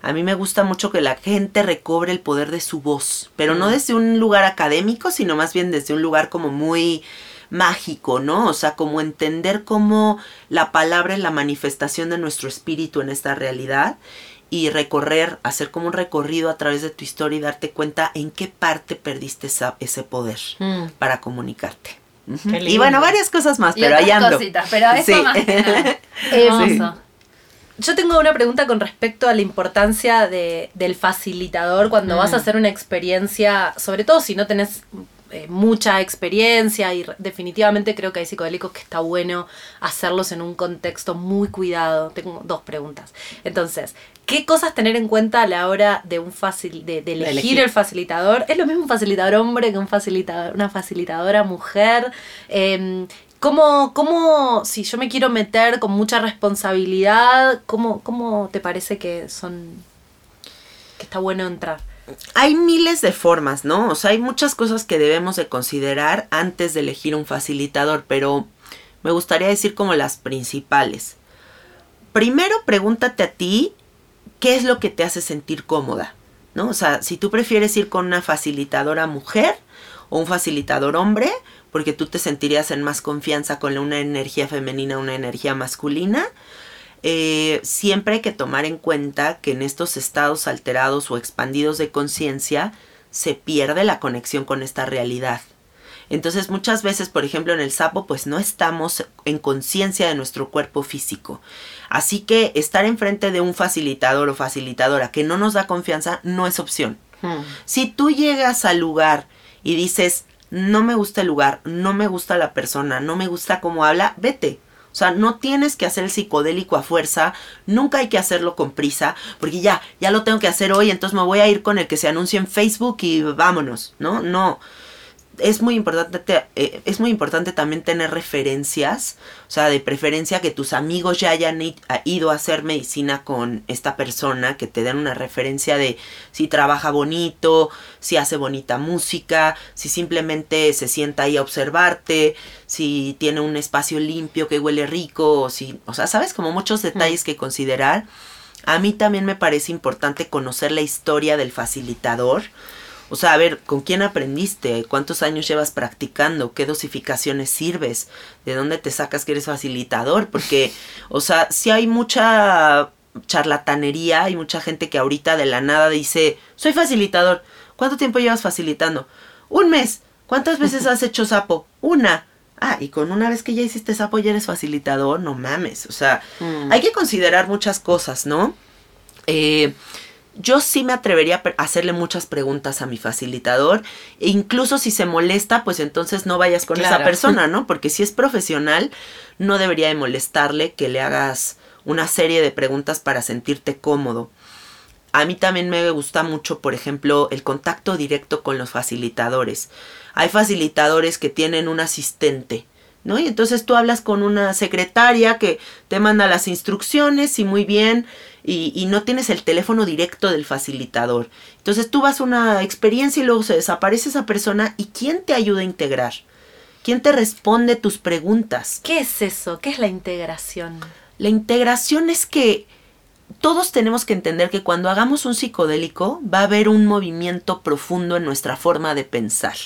A mí me gusta mucho que la gente recobre el poder de su voz, pero no desde un lugar académico, sino más bien desde un lugar como muy mágico, ¿no? O sea, como entender cómo la palabra es la manifestación de nuestro espíritu en esta realidad y recorrer, hacer como un recorrido a través de tu historia y darte cuenta en qué parte perdiste esa- ese poder Mm. para comunicarte. Y bueno, varias cosas más, Y pero ahí ando. cositas, pero eso Sí. más que nada. Yo tengo una pregunta con respecto a la importancia de, del facilitador cuando vas a hacer una experiencia, sobre todo si no tenés eh, mucha experiencia y definitivamente creo que hay psicodélicos que está bueno hacerlos en un contexto muy cuidado. Tengo dos preguntas. Entonces, ¿qué cosas tener en cuenta a la hora de un facil de, de elegir, elegir. el facilitador? ¿Es lo mismo un facilitador hombre que un facilitador, una facilitadora mujer? Em, ¿Cómo, ¿Cómo, si yo me quiero meter con mucha responsabilidad, cómo, cómo te parece que son, que está bueno entrar? Hay miles de formas, ¿no? O sea, hay muchas cosas que debemos de considerar antes de elegir un facilitador, pero me gustaría decir como las principales. Primero, pregúntate a ti qué es lo que te hace sentir cómoda, ¿no? O sea, si tú prefieres ir con una facilitadora mujer o un facilitador hombre, porque tú te sentirías en más confianza con una energía femenina una energía masculina, eh, siempre hay que tomar en cuenta que en estos estados alterados o expandidos de conciencia se pierde la conexión con esta realidad. Entonces muchas veces, por ejemplo, en el sapo, pues no estamos en conciencia de nuestro cuerpo físico. Así que estar enfrente de un facilitador o facilitadora que no nos da confianza no es opción. Mm. Si tú llegas al lugar y dices, no me gusta el lugar, no me gusta la persona, no me gusta cómo habla, vete. O sea, no tienes que hacer el psicodélico a fuerza, nunca hay que hacerlo con prisa, porque ya, ya lo tengo que hacer hoy, entonces me voy a ir con el que se anuncie en Facebook y vámonos, ¿no? No. Es muy importante, eh, es muy importante también tener referencias, o sea, de preferencia que tus amigos ya hayan ido a hacer medicina con esta persona, que te den una referencia de si trabaja bonito, si hace bonita música, si simplemente se sienta ahí a observarte, si tiene un espacio limpio que huele rico, o si, o sea, sabes, como muchos detalles que considerar A mí también me parece importante conocer la historia del facilitador. O sea, a ver, ¿con quién aprendiste? ¿Cuántos años llevas practicando? ¿Qué dosificaciones sirves? ¿De dónde te sacas que eres facilitador? Porque, o sea, si hay mucha charlatanería, hay mucha gente que ahorita de la nada dice, soy facilitador. ¿Cuánto tiempo llevas facilitando? Un mes. ¿Cuántas veces has hecho sapo? Una. Ah, y con una vez que ya hiciste sapo ya eres facilitador, no mames. O sea, Mm. hay que considerar muchas cosas, ¿no? Eh, yo sí me atrevería a hacerle muchas preguntas a mi facilitador. E incluso si se molesta, pues entonces no vayas con esa persona, ¿no? Porque si es profesional, no debería de molestarle que le hagas una serie de preguntas para sentirte cómodo. A mí también me gusta mucho, por ejemplo, el contacto directo con los facilitadores. Hay facilitadores que tienen un asistente, ¿no? Y entonces tú hablas con una secretaria que te manda las instrucciones y muy bien, y, y no tienes el teléfono directo del facilitador. Entonces tú vas a una experiencia y luego se desaparece esa persona y ¿quién te ayuda a integrar? ¿Quién te responde tus preguntas? ¿Qué es eso? ¿Qué es la integración? La integración es que todos tenemos que entender que cuando hagamos un psicodélico va a haber un movimiento profundo en nuestra forma de pensar.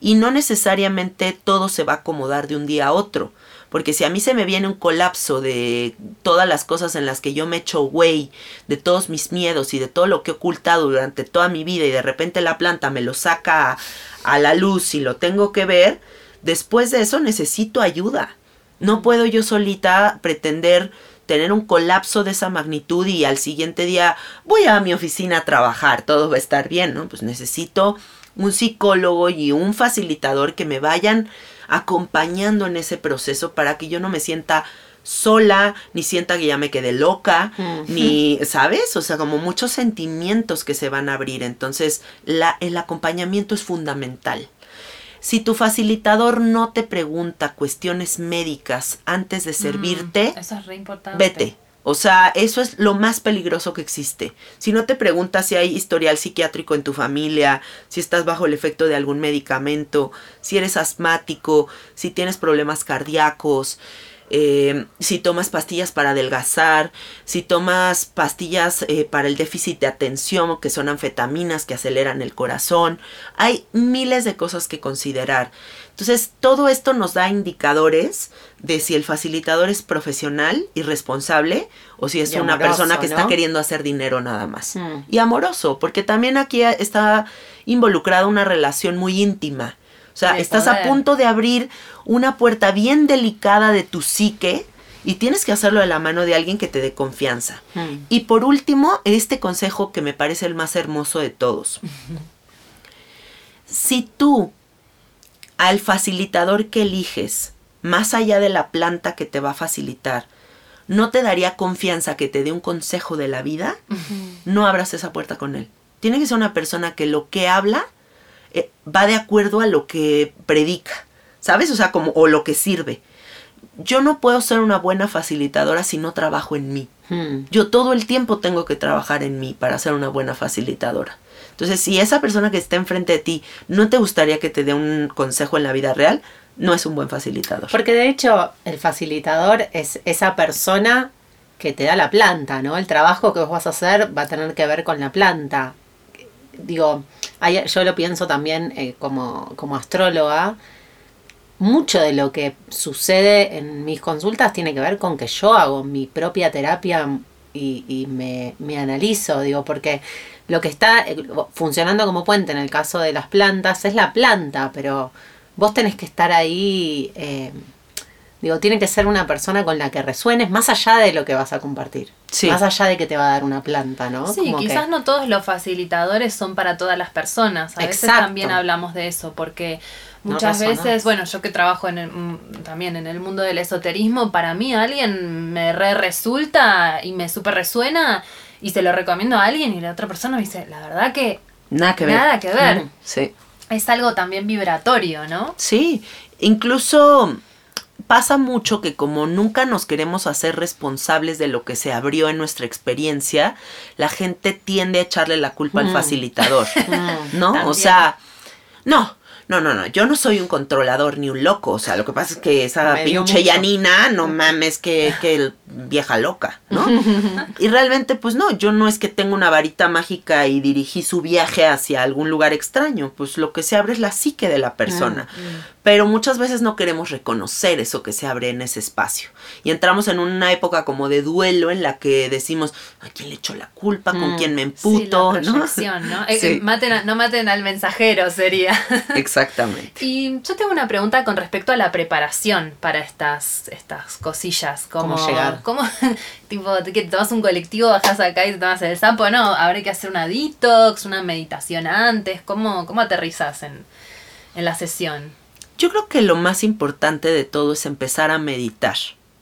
Y no necesariamente todo se va a acomodar de un día a otro. Porque si a mí se me viene un colapso de todas las cosas en las que yo me echo güey, de todos mis miedos y de todo lo que he ocultado durante toda mi vida y de repente la planta me lo saca a, la luz y lo tengo que ver, después de eso necesito ayuda. No puedo yo solita pretender tener un colapso de esa magnitud y al siguiente día voy a mi oficina a trabajar, todo va a estar bien, ¿no? Pues necesito un psicólogo y un facilitador que me vayan acompañando en ese proceso para que yo no me sienta sola, ni sienta que ya me quedé loca, ni, ¿sabes? O sea, como muchos sentimientos que se van a abrir. Entonces, la, el acompañamiento es fundamental. Si tu facilitador no te pregunta cuestiones médicas antes de servirte, Eso es re importante. vete. O sea, eso es lo más peligroso que existe. Si no te preguntas si hay historial psiquiátrico en tu familia, si estás bajo el efecto de algún medicamento, si eres asmático, si tienes problemas cardíacos, eh, si tomas pastillas para adelgazar, si tomas pastillas eh, para el déficit de atención, que son anfetaminas que aceleran el corazón, hay miles de cosas que considerar. Entonces, todo esto nos da indicadores de si el facilitador es profesional y responsable o si es Y una amoroso, persona que está queriendo hacer dinero nada más. Mm. Y amoroso, porque también aquí está involucrada una relación muy íntima. O sea, estás a punto de abrir una puerta bien delicada de tu psique y tienes que hacerlo de la mano de alguien que te dé confianza. Mm. Y por último, este consejo que me parece el más hermoso de todos. Si tú al facilitador que eliges, más allá de la planta que te va a facilitar, no te daría confianza que te dé un consejo de la vida, no abras esa puerta con él. Tiene que ser una persona que lo que habla eh, va de acuerdo a lo que predica, ¿sabes? O sea, como o lo que sirve. Yo no puedo ser una buena facilitadora si no trabajo en mí. Mm. Yo todo el tiempo tengo que trabajar en mí para ser una buena facilitadora. Entonces, si esa persona que está enfrente de ti no te gustaría que te dé un consejo en la vida real, no es un buen facilitador. Porque de hecho el facilitador es esa persona que te da la planta, ¿no? El trabajo que vos vas a hacer va a tener que ver con la planta. Digo, hay- yo lo pienso también eh, como, como astróloga. Mucho de lo que sucede en mis consultas tiene que ver con que yo hago mi propia terapia y, y me, me analizo, digo, porque lo que está eh, funcionando como puente en el caso de las plantas es la planta, pero vos tenés que estar ahí, eh, digo, tiene que ser una persona con la que resuenes más allá de lo que vas a compartir. Sí. Más allá de que te va a dar una planta, ¿no? Sí, Como que- quizás no todos los facilitadores son para todas las personas. A veces también hablamos de eso, porque muchas veces, bueno, yo que trabajo en el- mm, también en el mundo del esoterismo, para mí alguien me re resulta y me súper resuena y se lo recomiendo a alguien y la otra persona me dice, la verdad que Nada que ver. nada que ver. Mm. Sí. Es algo también vibratorio, ¿no? Sí, incluso pasa mucho que como nunca nos queremos hacer responsables de lo que se abrió en nuestra experiencia, la gente tiende a echarle la culpa al Mm. facilitador, Mm. ¿no? O sea, no, No, no, no, yo no soy un controlador ni un loco. O sea, lo que pasa es que esa Me pinche. Yanina, no mames, que, que el- vieja loca, ¿no? y realmente, pues no, yo no es que tenga una varita mágica y dirigí su viaje hacia algún lugar extraño. Pues lo que se abre es la psique de la persona. Pero muchas veces no queremos reconocer eso que se abre en ese espacio. Y entramos en una época como de duelo en la que decimos, ¿a quién le echo la culpa? ¿Con Mm. quién me Sí, emputo? ¿no? proyección, ¿no? Eh, Sí. eh, maten a- no maten al mensajero sería. Exactamente. Y yo tengo una pregunta con respecto a la preparación para estas, estas cosillas. ¿Cómo, ¿Cómo llegar? ¿Cómo, tipo, que tomas un colectivo, bajas acá y te tomas el sapo? No, habrá que hacer una detox, una meditación antes. ¿Cómo, cómo aterrizas en, en la sesión? Yo creo que lo más importante de todo es empezar a meditar.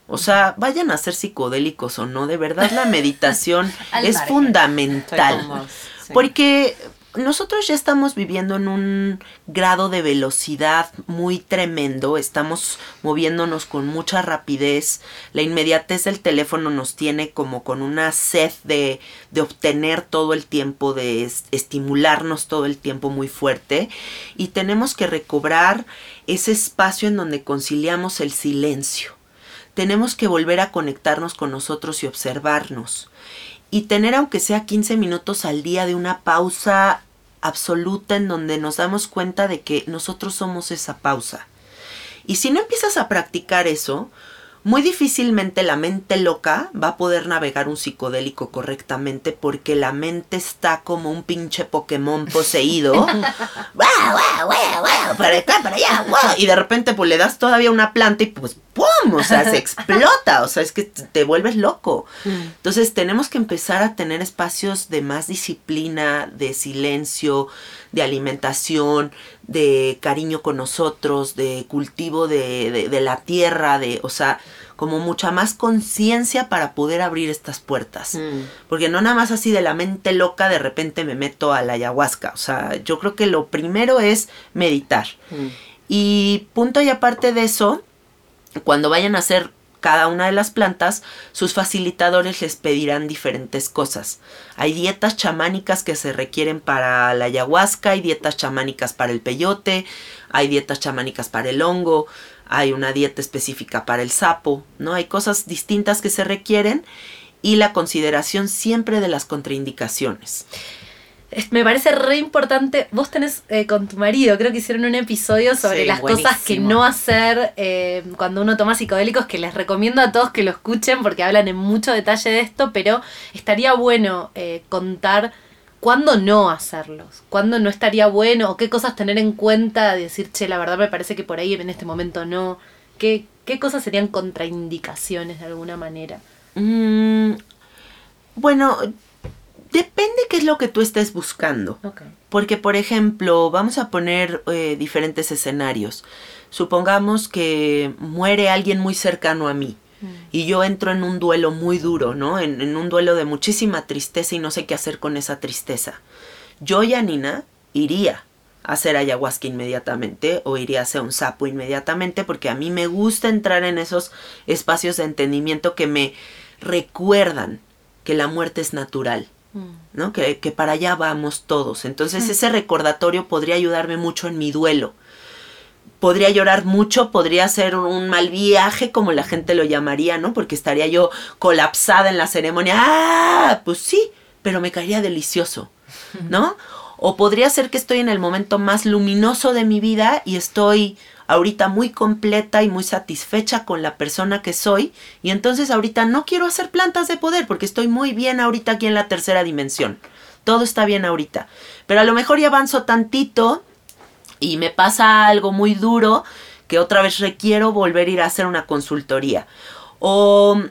O sea, vayan a ser psicodélicos o no, de verdad la meditación es margen. Fundamental. con vos, sí. Porque nosotros ya estamos viviendo en un grado de velocidad muy tremendo, estamos moviéndonos con mucha rapidez, la inmediatez del teléfono nos tiene como con una sed de, de obtener todo el tiempo, de es- estimularnos todo el tiempo muy fuerte y tenemos que recobrar ese espacio en donde conciliamos el silencio. Tenemos que volver a conectarnos con nosotros y observarnos y tener aunque sea 15 minutos al día de una pausa absoluta en donde nos damos cuenta de que nosotros somos esa pausa. Y si no empiezas a practicar eso, muy difícilmente la mente loca va a poder navegar un psicodélico correctamente porque la mente está como un pinche Pokémon poseído. Y de repente pues le das todavía una planta y pues ¡pum! O sea, se explota. O sea, es que te te vuelves loco. Entonces tenemos que empezar a tener espacios de más disciplina, de silencio, de alimentación, de cariño con nosotros, de cultivo de, de- de la tierra, de, o sea, como mucha más conciencia para poder abrir estas puertas. Mm. Porque no nada más así de la mente loca de repente me meto a la ayahuasca. O sea, yo creo que lo primero es meditar. Mm. Y punto y aparte de eso, cuando vayan a hacer cada una de las plantas, sus facilitadores les pedirán diferentes cosas. Hay dietas chamánicas que se requieren para la ayahuasca, hay dietas chamánicas para el peyote, hay dietas chamánicas para el hongo, hay una dieta específica para el sapo, ¿no? Hay cosas distintas que se requieren y la consideración siempre de las contraindicaciones. Me parece re importante. Vos tenés eh, con tu marido, creo que hicieron un episodio sobre Sí, las cosas que no hacer eh, cuando uno toma psicodélicos, que les recomiendo a todos que lo escuchen porque hablan en mucho detalle de esto, pero estaría bueno eh, contar cuándo no hacerlos, cuándo no estaría bueno, o qué cosas tener en cuenta, de decir, che, la verdad me parece que por ahí en este momento no. ¿Qué, qué cosas serían contraindicaciones de alguna manera? Mm, bueno, depende qué es lo que tú estés buscando. Porque, por ejemplo, vamos a poner eh, diferentes escenarios. Supongamos que muere alguien muy cercano a mí y yo entro en un duelo muy duro, ¿no? En, en un duelo de muchísima tristeza y no sé qué hacer con esa tristeza. Yo, Yanina, iría a hacer ayahuasca inmediatamente o iría a hacer un sapo inmediatamente porque a mí me gusta entrar en esos espacios de entendimiento que me recuerdan que la muerte es natural. ¿No? Que, que para allá vamos todos. Entonces ese recordatorio podría ayudarme mucho en mi duelo. Podría llorar mucho, podría ser un mal viaje, como la gente lo llamaría, ¿no? Porque estaría yo colapsada en la ceremonia. ¡Ah! Pues sí, pero me caería delicioso, ¿no? O podría ser que estoy en el momento más luminoso de mi vida y estoy ahorita muy completa y muy satisfecha con la persona que soy y entonces ahorita no quiero hacer plantas de poder porque estoy muy bien ahorita aquí en la tercera dimensión. Todo está bien ahorita. Pero a lo mejor ya avanzo tantito y me pasa algo muy duro que otra vez requiero volver a ir a hacer una consultoría. O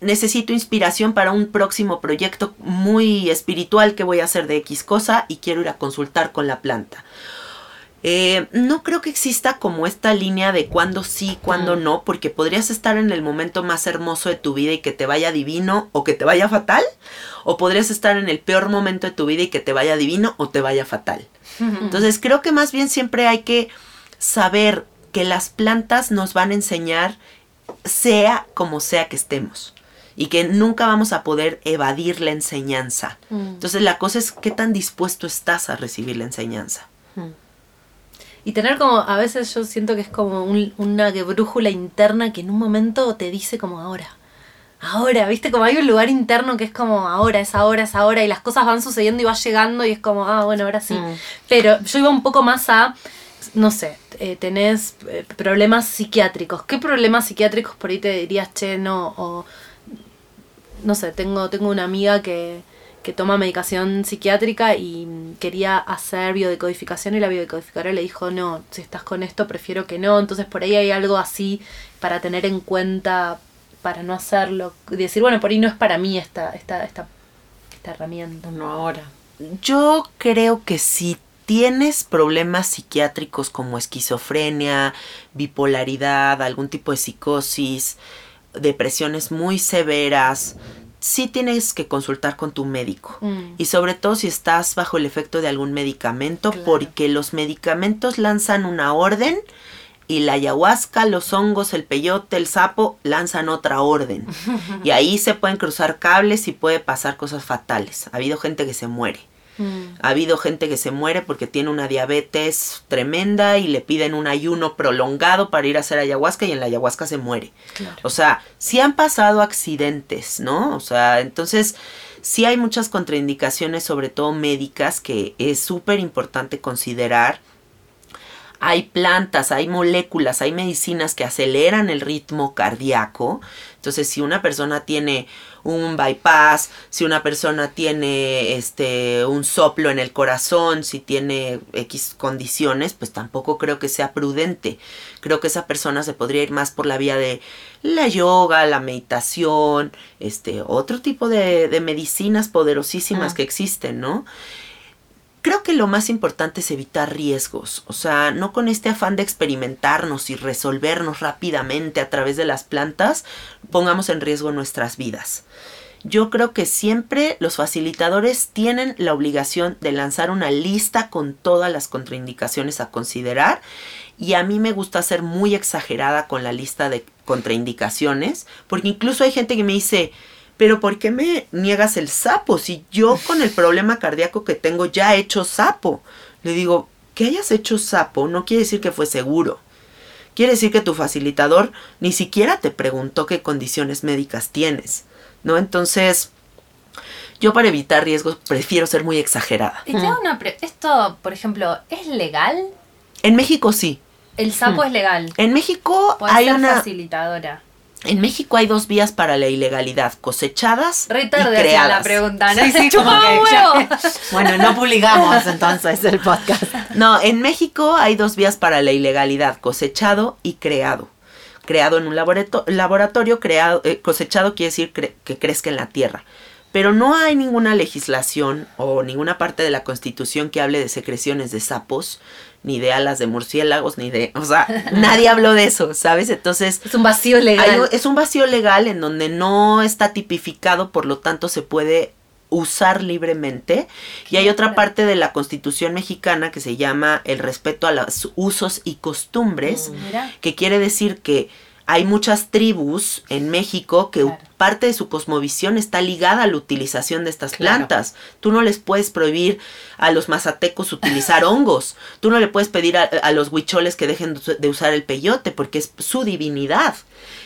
necesito inspiración para un próximo proyecto muy espiritual que voy a hacer de X cosa y quiero ir a consultar con la planta. Eh, no creo que exista como esta línea de cuándo sí, cuándo no, porque podrías estar en el momento más hermoso de tu vida y que te vaya divino o que te vaya fatal, o podrías estar en el peor momento de tu vida y que te vaya divino o te vaya fatal. Entonces creo que más bien siempre hay que saber que las plantas nos van a enseñar sea como sea que estemos y que nunca vamos a poder evadir la enseñanza. Entonces la cosa es qué tan dispuesto estás a recibir la enseñanza. Y tener como, a veces yo siento que es como un- una brújula interna que en un momento te dice como ahora. Ahora, viste, como hay un lugar interno que es como ahora, es ahora, es ahora, y las cosas van sucediendo y va llegando y es como, ah, bueno, ahora sí. Mm. Pero yo iba un poco más a, no sé, eh, tenés eh, problemas psiquiátricos. ¿Qué problemas psiquiátricos por ahí te dirías, che, no? O, no sé, tengo, tengo una amiga que, que toma medicación psiquiátrica y quería hacer biodecodificación y la biodecodificadora le dijo, no, si estás con esto prefiero que no. Entonces por ahí hay algo así para tener en cuenta, para no hacerlo. Decir, bueno, por ahí no es para mí esta, esta, esta, esta herramienta. No ahora. Yo creo que si tienes problemas psiquiátricos como esquizofrenia, bipolaridad, algún tipo de psicosis, depresiones muy severas, sí tienes que consultar con tu médico. Mm. Y sobre todo si estás bajo el efecto de algún medicamento, Claro. porque los medicamentos lanzan una orden y la ayahuasca, los hongos, el peyote, el sapo lanzan otra orden. y ahí se pueden cruzar cables y puede pasar cosas fatales. Ha habido gente que se muere. Mm. Ha habido gente que se muere porque tiene una diabetes tremenda y le piden un ayuno prolongado para ir a hacer ayahuasca y en la ayahuasca se muere. Claro. O sea, sí han pasado accidentes, ¿no? O sea, entonces sí hay muchas contraindicaciones, sobre todo médicas, que es súper importante considerar. Hay plantas, hay moléculas, hay medicinas que aceleran el ritmo cardíaco. Entonces, si una persona tiene un bypass, si una persona tiene este un soplo en el corazón, si tiene X condiciones, pues tampoco creo que sea prudente. Creo que esa persona se podría ir más por la vía de la yoga, la meditación, este, otro tipo de, de medicinas poderosísimas Ah. que existen, ¿no? Creo que lo más importante es evitar riesgos, o sea, no con este afán de experimentarnos y resolvernos rápidamente a través de las plantas, pongamos en riesgo nuestras vidas. Yo creo que siempre los facilitadores tienen la obligación de lanzar una lista con todas las contraindicaciones a considerar y a mí me gusta ser muy exagerada con la lista de contraindicaciones, porque incluso hay gente que me dice, pero ¿por qué me niegas el sapo? Si yo con el problema cardíaco que tengo ya he hecho sapo. Le digo, que hayas hecho sapo no quiere decir que fue seguro. Quiere decir que tu facilitador ni siquiera te preguntó qué condiciones médicas tienes. ¿No? Entonces, yo para evitar riesgos prefiero ser muy exagerada. Y te hago una pre- Esto, por ejemplo, ¿es legal? En México sí. El sapo es legal. En México Puedes hay ser una facilitadora. En México hay dos vías para la ilegalidad, cosechadas y creadas. la pregunta, ¿no? Sí, sí, como chupaba que ya-. Bueno, no publicamos entonces el podcast. No, en México hay dos vías para la ilegalidad, cosechado y creado. Creado en un laborato- laboratorio, creado, eh, cosechado quiere decir cre- que crezca en la tierra. Pero no hay ninguna legislación o ninguna parte de la constitución que hable de secreciones de sapos, ni de alas de murciélagos, ni de... O sea, nadie habló de eso, ¿sabes? Entonces, Es un vacío legal. un- es un vacío legal en donde no está tipificado, por lo tanto se puede usar libremente. Y hay otra parte de la Constitución mexicana que se llama el respeto a los usos y costumbres, Mira. que quiere decir que hay muchas tribus en México que Claro. parte de su cosmovisión está ligada a la utilización de estas Claro. plantas. Tú no les puedes prohibir a los mazatecos utilizar hongos. Tú no le puedes pedir a, a los huicholes que dejen de usar el peyote porque es su divinidad.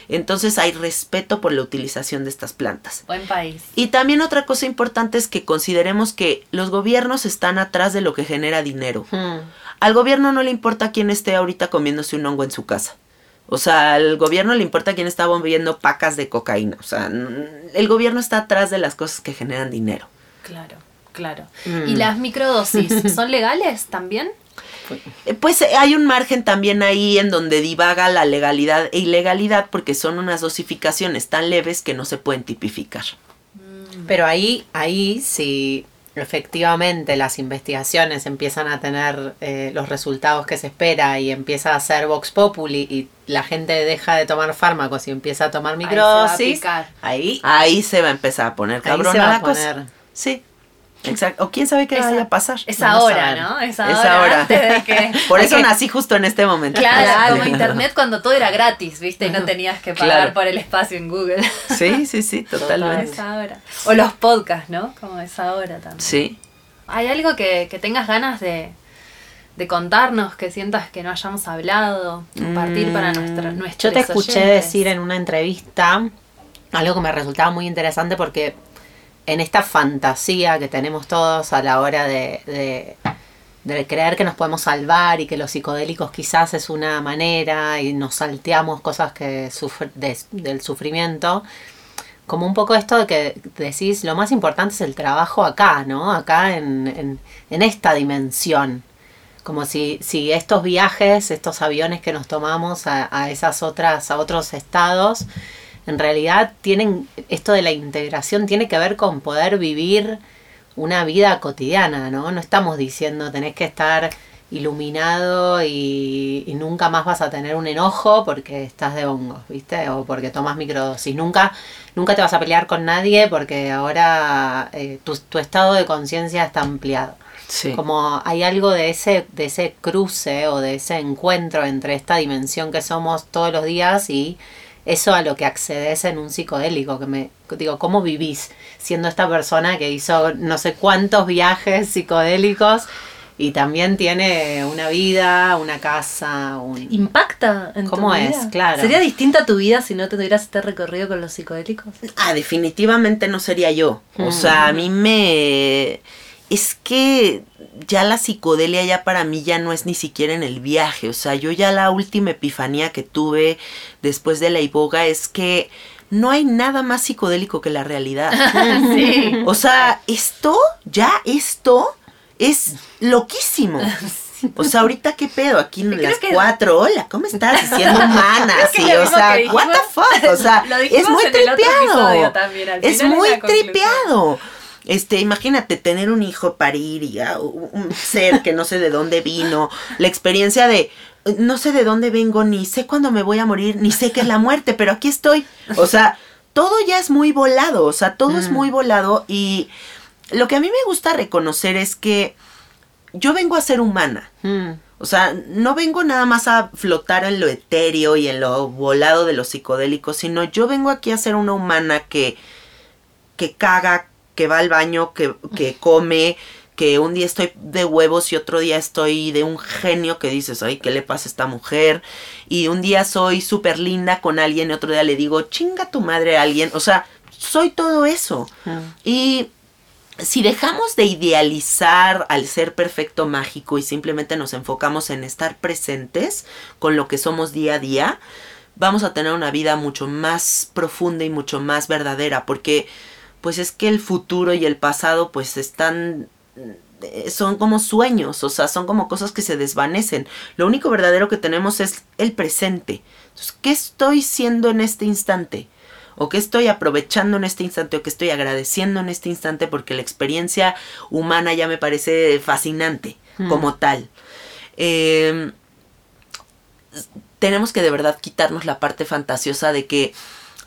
Entonces hay respeto por la utilización de estas plantas. Buen país. Y también otra cosa importante es que consideremos que los gobiernos están atrás de lo que genera dinero. Hmm. Al gobierno no le importa quién esté ahorita comiéndose un hongo en su casa. O sea, al gobierno le importa quién está moviendo pacas de cocaína. O sea, el gobierno está atrás de las cosas que generan dinero. Claro, claro. Mm. ¿Y las microdosis son legales también? Eh, Pues eh, hay un margen también ahí en donde divaga la legalidad e ilegalidad porque son unas dosificaciones tan leves que no se pueden tipificar. Pero ahí, ahí si efectivamente las investigaciones empiezan a tener eh, los resultados que se espera y empieza a ser Vox Populi y la gente deja de tomar fármacos y empieza a tomar Ahí se va a microdosis, ahí, Ahí se va a empezar a poner ahí cabrona se va la a cosa. Sí, exacto. O quién sabe qué Esa- vaya a pasar. Es ahora. ¿no? Es Es ahora. ahora. De que... Por eso que- nací justo en este momento. Claro, como internet cuando todo era gratis, ¿viste? Y no tenías que pagar Claro. por el espacio en Google. Sí, sí, sí, totalmente. Es ahora. O los podcasts, ¿no? Como es ahora también. Sí. ¿Hay algo que, que tengas ganas de, de contarnos que sientas que no hayamos hablado, compartir para nuestra, Mm, nuestros Yo te escuché oyentes. decir en una entrevista algo que me resultaba muy interesante porque en esta fantasía que tenemos todos a la hora de, de, creer que nos podemos salvar y que los psicodélicos quizás es una manera y nos salteamos cosas que sufr- de- del sufrimiento, como un poco esto de que decís, lo más importante es el trabajo acá, ¿no? Acá en, en, en esta dimensión. Como si, si estos viajes, estos aviones que nos tomamos a, a esas otras, a otros estados, en realidad tienen, esto de la integración tiene que ver con poder vivir una vida cotidiana, ¿no? No estamos diciendo tenés que estar iluminado y, y nunca más vas a tener un enojo porque estás de hongos, ¿viste? O porque tomas microdosis. Nunca, nunca te vas a pelear con nadie porque ahora eh, tu, tu estado de conciencia está ampliado. Sí. Como hay algo de ese, de ese cruce o de ese encuentro entre esta dimensión que somos todos los días y eso a lo que accedes en un psicodélico, que me digo, ¿cómo vivís siendo esta persona que hizo no sé cuántos viajes psicodélicos y también tiene una vida, una casa, un... ¿Impacta en ¿Cómo tu es? vida? Claro. ¿Sería distinta tu vida si no tuvieras este recorrido con los psicodélicos? Ah, definitivamente no sería yo. O Mm. sea, a mí me... Es que ya la psicodelia ya para mí ya no es ni siquiera en el viaje. O sea, yo ya la última epifanía que tuve después de la iboga es que no hay nada más psicodélico que la realidad. Sí. O sea, esto, ya esto, es loquísimo. O sea, ahorita qué pedo, aquí en las que- cuatro, hola, ¿cómo estás? Siendo humana, sí, o sea, que what the dijimos- fuck, o sea, dijimos es muy tripeado. también, Es muy tripeado. Este, imagínate tener un hijo, parir y ah, un ser que no sé de dónde vino, la experiencia de no sé de dónde vengo, ni sé cuándo me voy a morir, ni sé qué es la muerte, pero aquí estoy. O sea, todo ya es muy volado, o sea, todo es muy volado y lo que a mí me gusta reconocer es que yo vengo a ser humana. Mm, O sea, no vengo nada más a flotar en lo etéreo y en lo volado de los psicodélicos, sino yo vengo aquí a ser una humana que, que caga, que va al baño, que, que come, que un día estoy de huevos y otro día estoy de un genio que dices, ay, ¿qué le pasa a esta mujer? Y un día soy súper linda con alguien y otro día le digo, chinga tu madre a alguien. O sea, soy todo eso. mm. Y si dejamos de idealizar al ser perfecto mágico y simplemente nos enfocamos en estar presentes con lo que somos día a día, vamos a tener una vida mucho más profunda y mucho más verdadera, porque pues es que el futuro y el pasado pues están eh, son como sueños, o sea, son como cosas que se desvanecen. Lo único verdadero que tenemos es el presente. Entonces, ¿qué estoy siendo en este instante? o qué estoy aprovechando en este instante o qué estoy agradeciendo en este instante porque la experiencia humana ya me parece fascinante como tal. Eh, tenemos que de verdad quitarnos la parte fantasiosa de que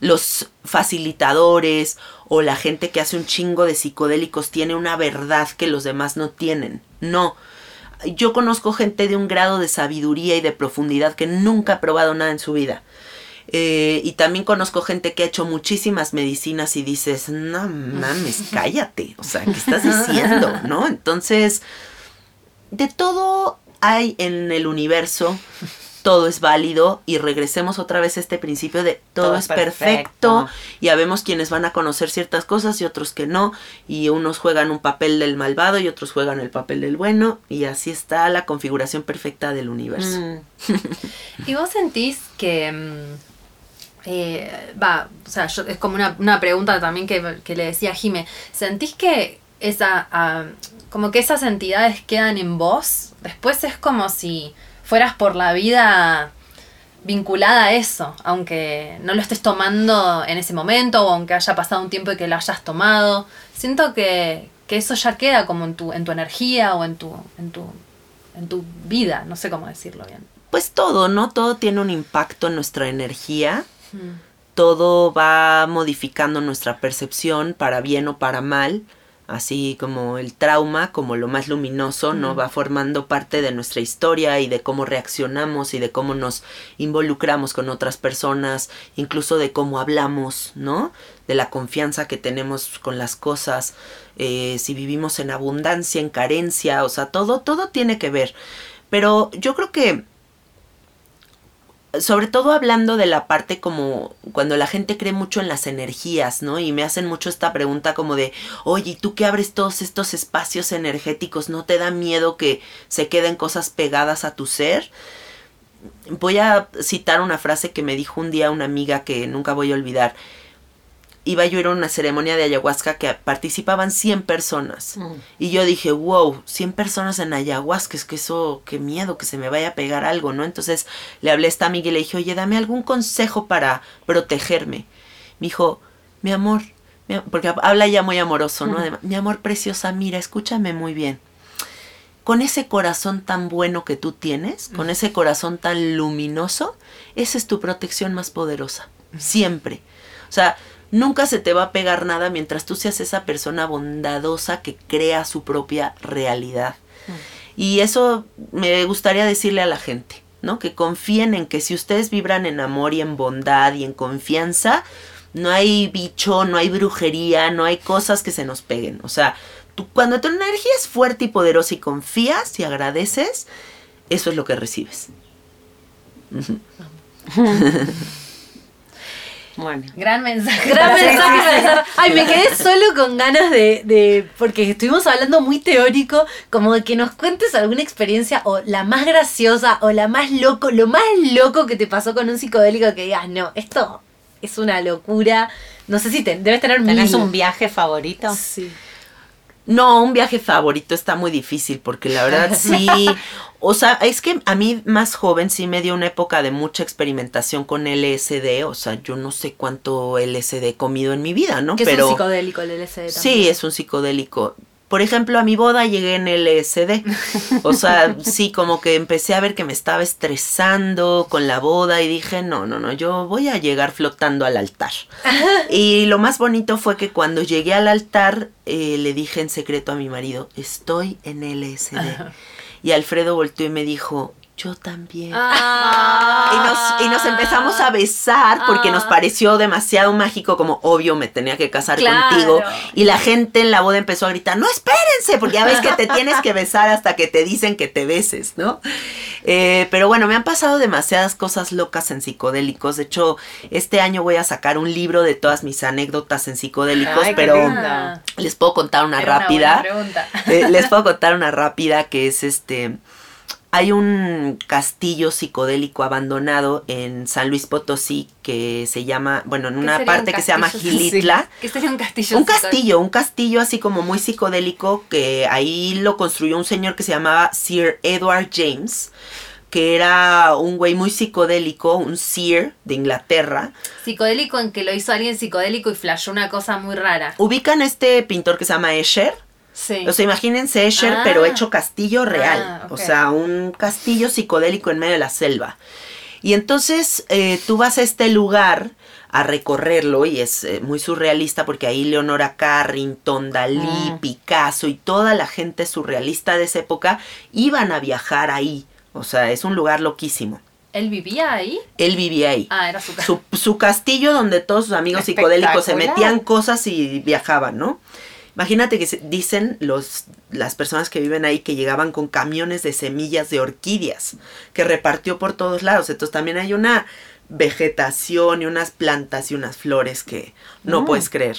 los facilitadores o la gente que hace un chingo de psicodélicos tiene una verdad que los demás no tienen. No. Yo conozco gente de un grado de sabiduría y de profundidad que nunca ha probado nada en su vida. Eh, y también conozco gente que ha hecho muchísimas medicinas y dices, no mames, cállate. O sea, ¿qué estás diciendo? ¿No? Entonces, de todo hay en el universo, todo es válido y regresemos otra vez a este principio de todo, Todo es perfecto. perfecto. y habemos quienes van a conocer ciertas cosas y otros que no y unos juegan un papel del malvado y otros juegan el papel del bueno y así está la configuración perfecta del universo. Mm. ¿Y vos sentís que... mm, eh, va, o sea, yo- es como una, una pregunta también que, que le decía a Jime. ¿Sentís que esa, ah, como que esas entidades quedan en vos? Después es como si fueras por la vida vinculada a eso, aunque no lo estés tomando en ese momento o aunque haya pasado un tiempo y que lo hayas tomado. Siento que, que eso ya queda como en tu, en tu energía o en tu, en tu, en tu vida, no sé cómo decirlo bien. Pues todo, ¿no? Todo tiene un impacto en nuestra energía. Todo va modificando nuestra percepción para bien o para mal. Así como el trauma, como lo más luminoso, ¿no? Va formando parte de nuestra historia y de cómo reaccionamos y de cómo nos involucramos con otras personas, incluso de cómo hablamos, ¿no? De la confianza que tenemos con las cosas, eh, si vivimos en abundancia, en carencia, o sea, todo, todo tiene que ver. Pero yo creo que sobre todo hablando de la parte como cuando la gente cree mucho en las energías, ¿no? Y me hacen mucho esta pregunta como de, oye, ¿y tú que abres todos estos espacios energéticos? ¿No te da miedo que se queden cosas pegadas a tu ser? Voy a citar una frase que me dijo un día una amiga que nunca voy a olvidar iba yo a ir a una ceremonia de ayahuasca que participaban 100 personas. Mm. Y yo dije, wow, 100 personas en ayahuasca, es que eso, qué miedo que se me vaya a pegar algo, ¿no? Entonces le hablé a esta amiga y le dije, oye, dame algún consejo para protegerme. Me dijo, mi amor, mi am-", porque habla ya muy amoroso, ¿no? Además, mi amor preciosa, mira, escúchame muy bien. Con ese corazón tan bueno que tú tienes, con ese corazón tan luminoso, esa es tu protección más poderosa. Siempre. O sea, nunca se te va a pegar nada mientras tú seas esa persona bondadosa que crea su propia realidad. Y eso me gustaría decirle a la gente, ¿no? Que confíen en que si ustedes vibran en amor y en bondad y en confianza, no hay bicho, no hay brujería, no hay cosas que se nos peguen. O sea, tú, cuando tu energía es fuerte y poderosa y confías y agradeces, eso es lo que recibes. Bueno. Gran mensaje. Gran mensaje para cerrar. Ay, me quedé solo con ganas de, de. Porque estuvimos hablando muy teórico, como de que nos cuentes alguna experiencia o la más graciosa o la más loco, lo más loco que te pasó con un psicodélico que digas, no, esto es una locura. No sé si te, debes tener ¿Tenés mil. un viaje favorito? Sí. No, un viaje favorito está muy difícil porque la verdad sí, o sea, es que a mí más joven sí me dio una época de mucha experimentación con LSD, o sea, yo no sé cuánto LSD he comido en mi vida, ¿no? Que Pero es un psicodélico el LSD también. sí, es un psicodélico. Por ejemplo, a mi boda llegué en LSD. O sea, sí, como que empecé a ver que me estaba estresando con la boda y dije, no, no, no, yo voy a llegar flotando al altar. Y lo más bonito fue que cuando llegué al altar, eh, le dije en secreto a mi marido, estoy en LSD. Y Alfredo volteó y me dijo, yo también. Ah. Y nos, y nos empezamos a besar porque Ah. nos pareció demasiado mágico, como obvio me tenía que casar Claro. contigo. Y la gente en la boda empezó a gritar, no espérense, porque ya ves que te tienes que besar hasta que te dicen que te beses, ¿no? Eh, pero bueno, me han pasado demasiadas cosas locas en psicodélicos. De hecho, este año voy a sacar un libro de todas mis anécdotas en psicodélicos, Ay, pero les puedo contar una Era rápida. Eh, les puedo contar una rápida que es este. Hay un castillo psicodélico abandonado en San Luis Potosí que se llama, bueno, en ¿Qué una un parte que se llama? Gilitla. ¿Qué sería un castillo? Un castillo, un castillo así como muy psicodélico que ahí lo construyó un señor que se llamaba Sir Edward James, que era un güey muy psicodélico, un Sir de Inglaterra. Psicodélico en que lo hizo alguien psicodélico y flashó una cosa muy rara. Ubican este pintor que se llama Escher. Sí. O sea, imagínense Escher, Ah. pero hecho castillo real. Ah, ok. O sea, un castillo psicodélico en medio de la selva. Y entonces eh, tú vas a este lugar a recorrerlo y es eh, muy surrealista porque ahí Leonora Carrington, Dalí, Mm. Picasso y toda la gente surrealista de esa época iban a viajar ahí. O sea, es un lugar loquísimo. ¿Él vivía ahí? Él vivía ahí. Ah, era su casa. Su, su castillo donde todos sus amigos psicodélicos se metían cosas y viajaban, ¿no? Imagínate que se- dicen los, las personas que viven ahí que llegaban con camiones de semillas de orquídeas que repartió por todos lados. Entonces también hay una vegetación y unas plantas y unas flores que no Mm. puedes creer.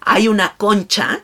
Hay una concha,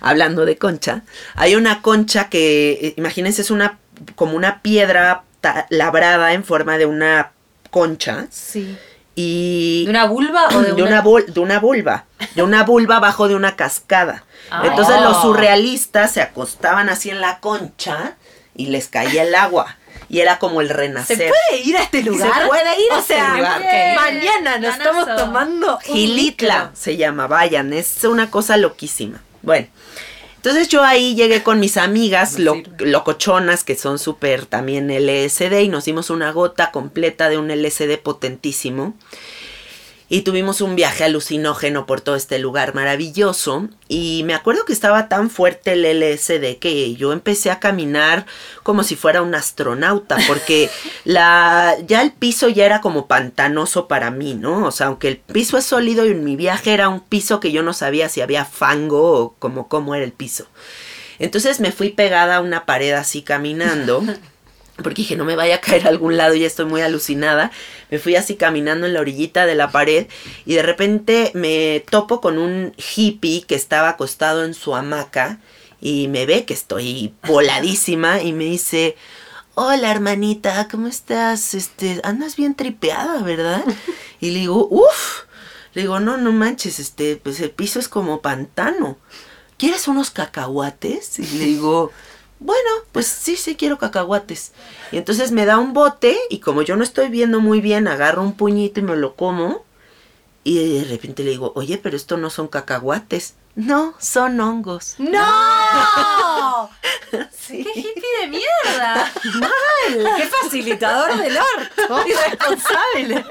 hablando de concha, hay una concha que, eh, imagínense, es una como una piedra labrada en forma de una concha Sí. Y ¿De una vulva o de, de una, de una vulva, de una vulva abajo de una cascada. Ay. Entonces los Oh. surrealistas se acostaban así en la concha y les caía el agua. Y era como el ¿Se renacer. puede ir a este lugar? Se puede ir a o este sea, lugar. Mañana nos Ganazo. estamos tomando Gilitla se llama, vayan, es una cosa loquísima. Bueno, entonces yo ahí llegué con mis amigas lo- locochonas que son súper también LSD y nos dimos una gota completa de un LSD potentísimo. Y tuvimos un viaje alucinógeno por todo este lugar maravilloso. Y me acuerdo que estaba tan fuerte el LSD que yo empecé a caminar como si fuera un astronauta. Porque la, ya el piso ya era como pantanoso para mí, ¿no? O sea, aunque el piso es sólido y mi viaje era un piso que yo no sabía si había fango o como cómo era el piso. Entonces me fui pegada a una pared así caminando. Porque dije, no me vaya a caer a algún lado, ya estoy muy alucinada. Me fui así caminando en la orillita de la pared y de repente me topo con un hippie que estaba acostado en su hamaca y me ve que estoy voladísima y me dice, hola hermanita, ¿cómo estás? Este, andas bien tripeada, ¿verdad? Y le digo, uff, le digo, no, no manches, este, pues el piso es como pantano. ¿Quieres unos cacahuates? Y le digo, bueno, pues sí, sí quiero cacahuates. Y entonces me da un bote y como yo no estoy viendo muy bien, agarro un puñito y me lo como. Y de repente le digo, oye, pero esto no son cacahuates. No, son hongos. ¡No! Sí. ¡Qué hippie de mierda! ¡Mal! ¡Qué facilitador del orto! ¡Irresponsable!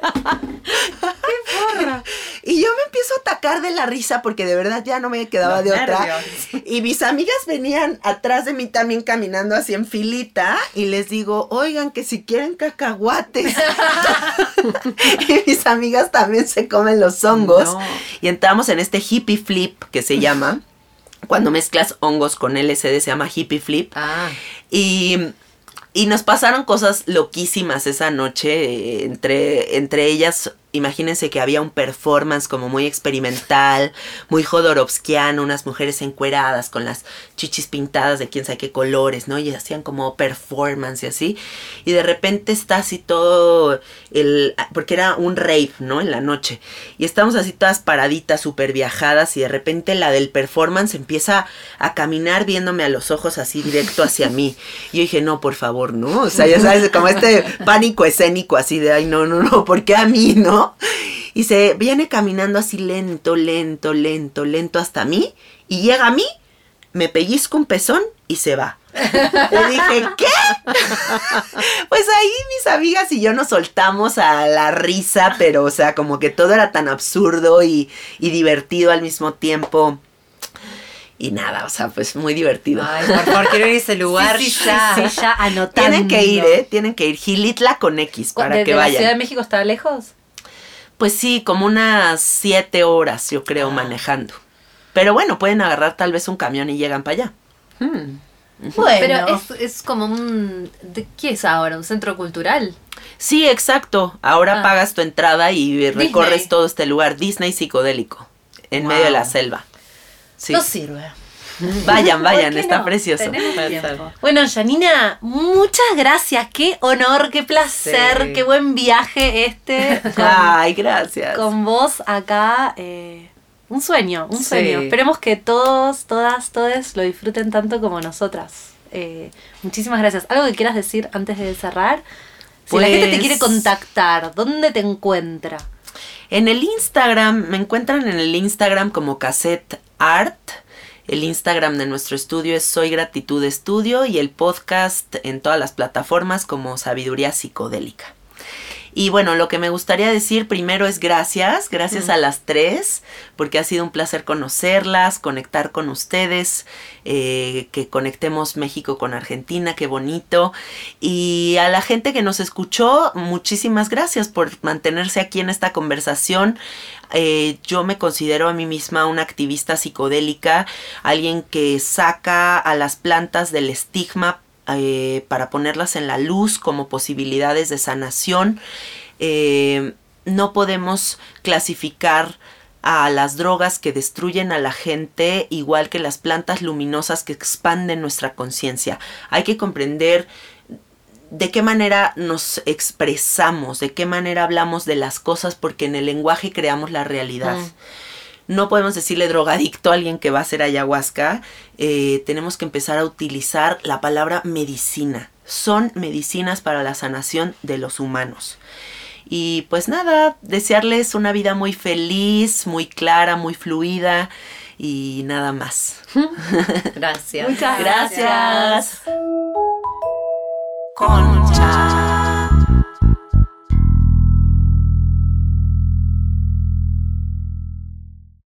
Y yo me empiezo a atacar de la risa porque de verdad ya no me quedaba de otra. Y mis amigas venían atrás de mí también caminando así en filita y les digo, oigan que si quieren cacahuates. y mis amigas también se comen los hongos. No. Y entramos en este hippie flip que se llama. Cuando mezclas hongos con LSD se llama hippie flip. Ah, Y, y nos pasaron cosas loquísimas esa noche. Entre, entre ellas, imagínense que había un performance como muy experimental, muy Jodorowskiano, unas mujeres encueradas con las chichis pintadas de quién sabe qué colores, ¿no? Y hacían como performance y así. Y de repente está así todo el... porque era un rave, ¿no? En la noche. Y estamos así todas paraditas, súper viajadas y de repente la del performance empieza a caminar viéndome a los ojos así directo hacia mí. Y yo dije, no, por favor, ¿no? O sea, ya sabes, como este pánico escénico así de, ay, no, no, no, ¿por qué a mí, no? Y se viene caminando así lento, lento, lento, lento hasta mí y llega a mí, me pellizco un pezón y se va. Le dije, ¿qué? Pues ahí mis amigas y yo nos soltamos a la risa, pero o sea, como que todo era tan absurdo y, y divertido al mismo tiempo. Y nada, o sea, pues muy divertido. ay, por favor, quiero ir a ese lugar Sí, sí, ya. sí, ya anotando. Tienen que ir, ¿eh? Tienen que ir. Gilitla con X para ¿Desde que la Ciudad de vayan. México está lejos? Pues sí, como unas siete horas, yo creo, manejando. Pero bueno, pueden agarrar tal vez un camión y llegan para allá. Hmm. Bueno. Pero es, es como un... ¿de ¿Qué es ahora? ¿Un centro cultural? Sí, exacto. Ahora Ah. pagas tu entrada y recorres Disney. todo este lugar. Disney psicodélico. En medio de la selva. Sí. No sirve. Vayan, vayan, ¿Por qué está no? precioso. Bueno, Janina, muchas gracias. Qué honor, qué placer, Sí. qué buen viaje este con, Ay, gracias. con vos acá. eh, un sueño, un Sí. sueño. Esperemos que todos, todas, todes lo disfruten tanto como nosotras. Eh, muchísimas gracias. ¿Algo que quieras decir antes de cerrar? Si la gente te Pues- quiere contactar, ¿dónde te encuentra? En el Instagram, me encuentran en el Instagram como Cassette Art. El Instagram de nuestro estudio es Soy Gratitud Estudio y el podcast en todas las plataformas como Sabiduría Psicodélica. Y bueno, lo que me gustaría decir primero es gracias, gracias a las tres, porque ha sido un placer conocerlas, conectar con ustedes, eh, que conectemos México con Argentina, qué bonito. Y a la gente que nos escuchó, muchísimas gracias por mantenerse aquí en esta conversación. Eh, yo me considero a mí misma una activista psicodélica, alguien que saca a las plantas del estigma eh, para ponerlas en la luz como posibilidades de sanación. Eh, no podemos clasificar a las drogas que destruyen a la gente igual que las plantas luminosas que expanden nuestra conciencia. Hay que comprender de qué manera nos expresamos, de qué manera hablamos de las cosas, porque en el lenguaje creamos la realidad. No podemos decirle drogadicto a alguien que va a hacer ayahuasca. eh, tenemos que empezar a utilizar la palabra medicina. Son medicinas para la sanación de los humanos. Y pues nada, desearles una vida muy feliz, muy clara, muy fluida y nada más. Gracias. Muchas Gracias. gracias. Concha.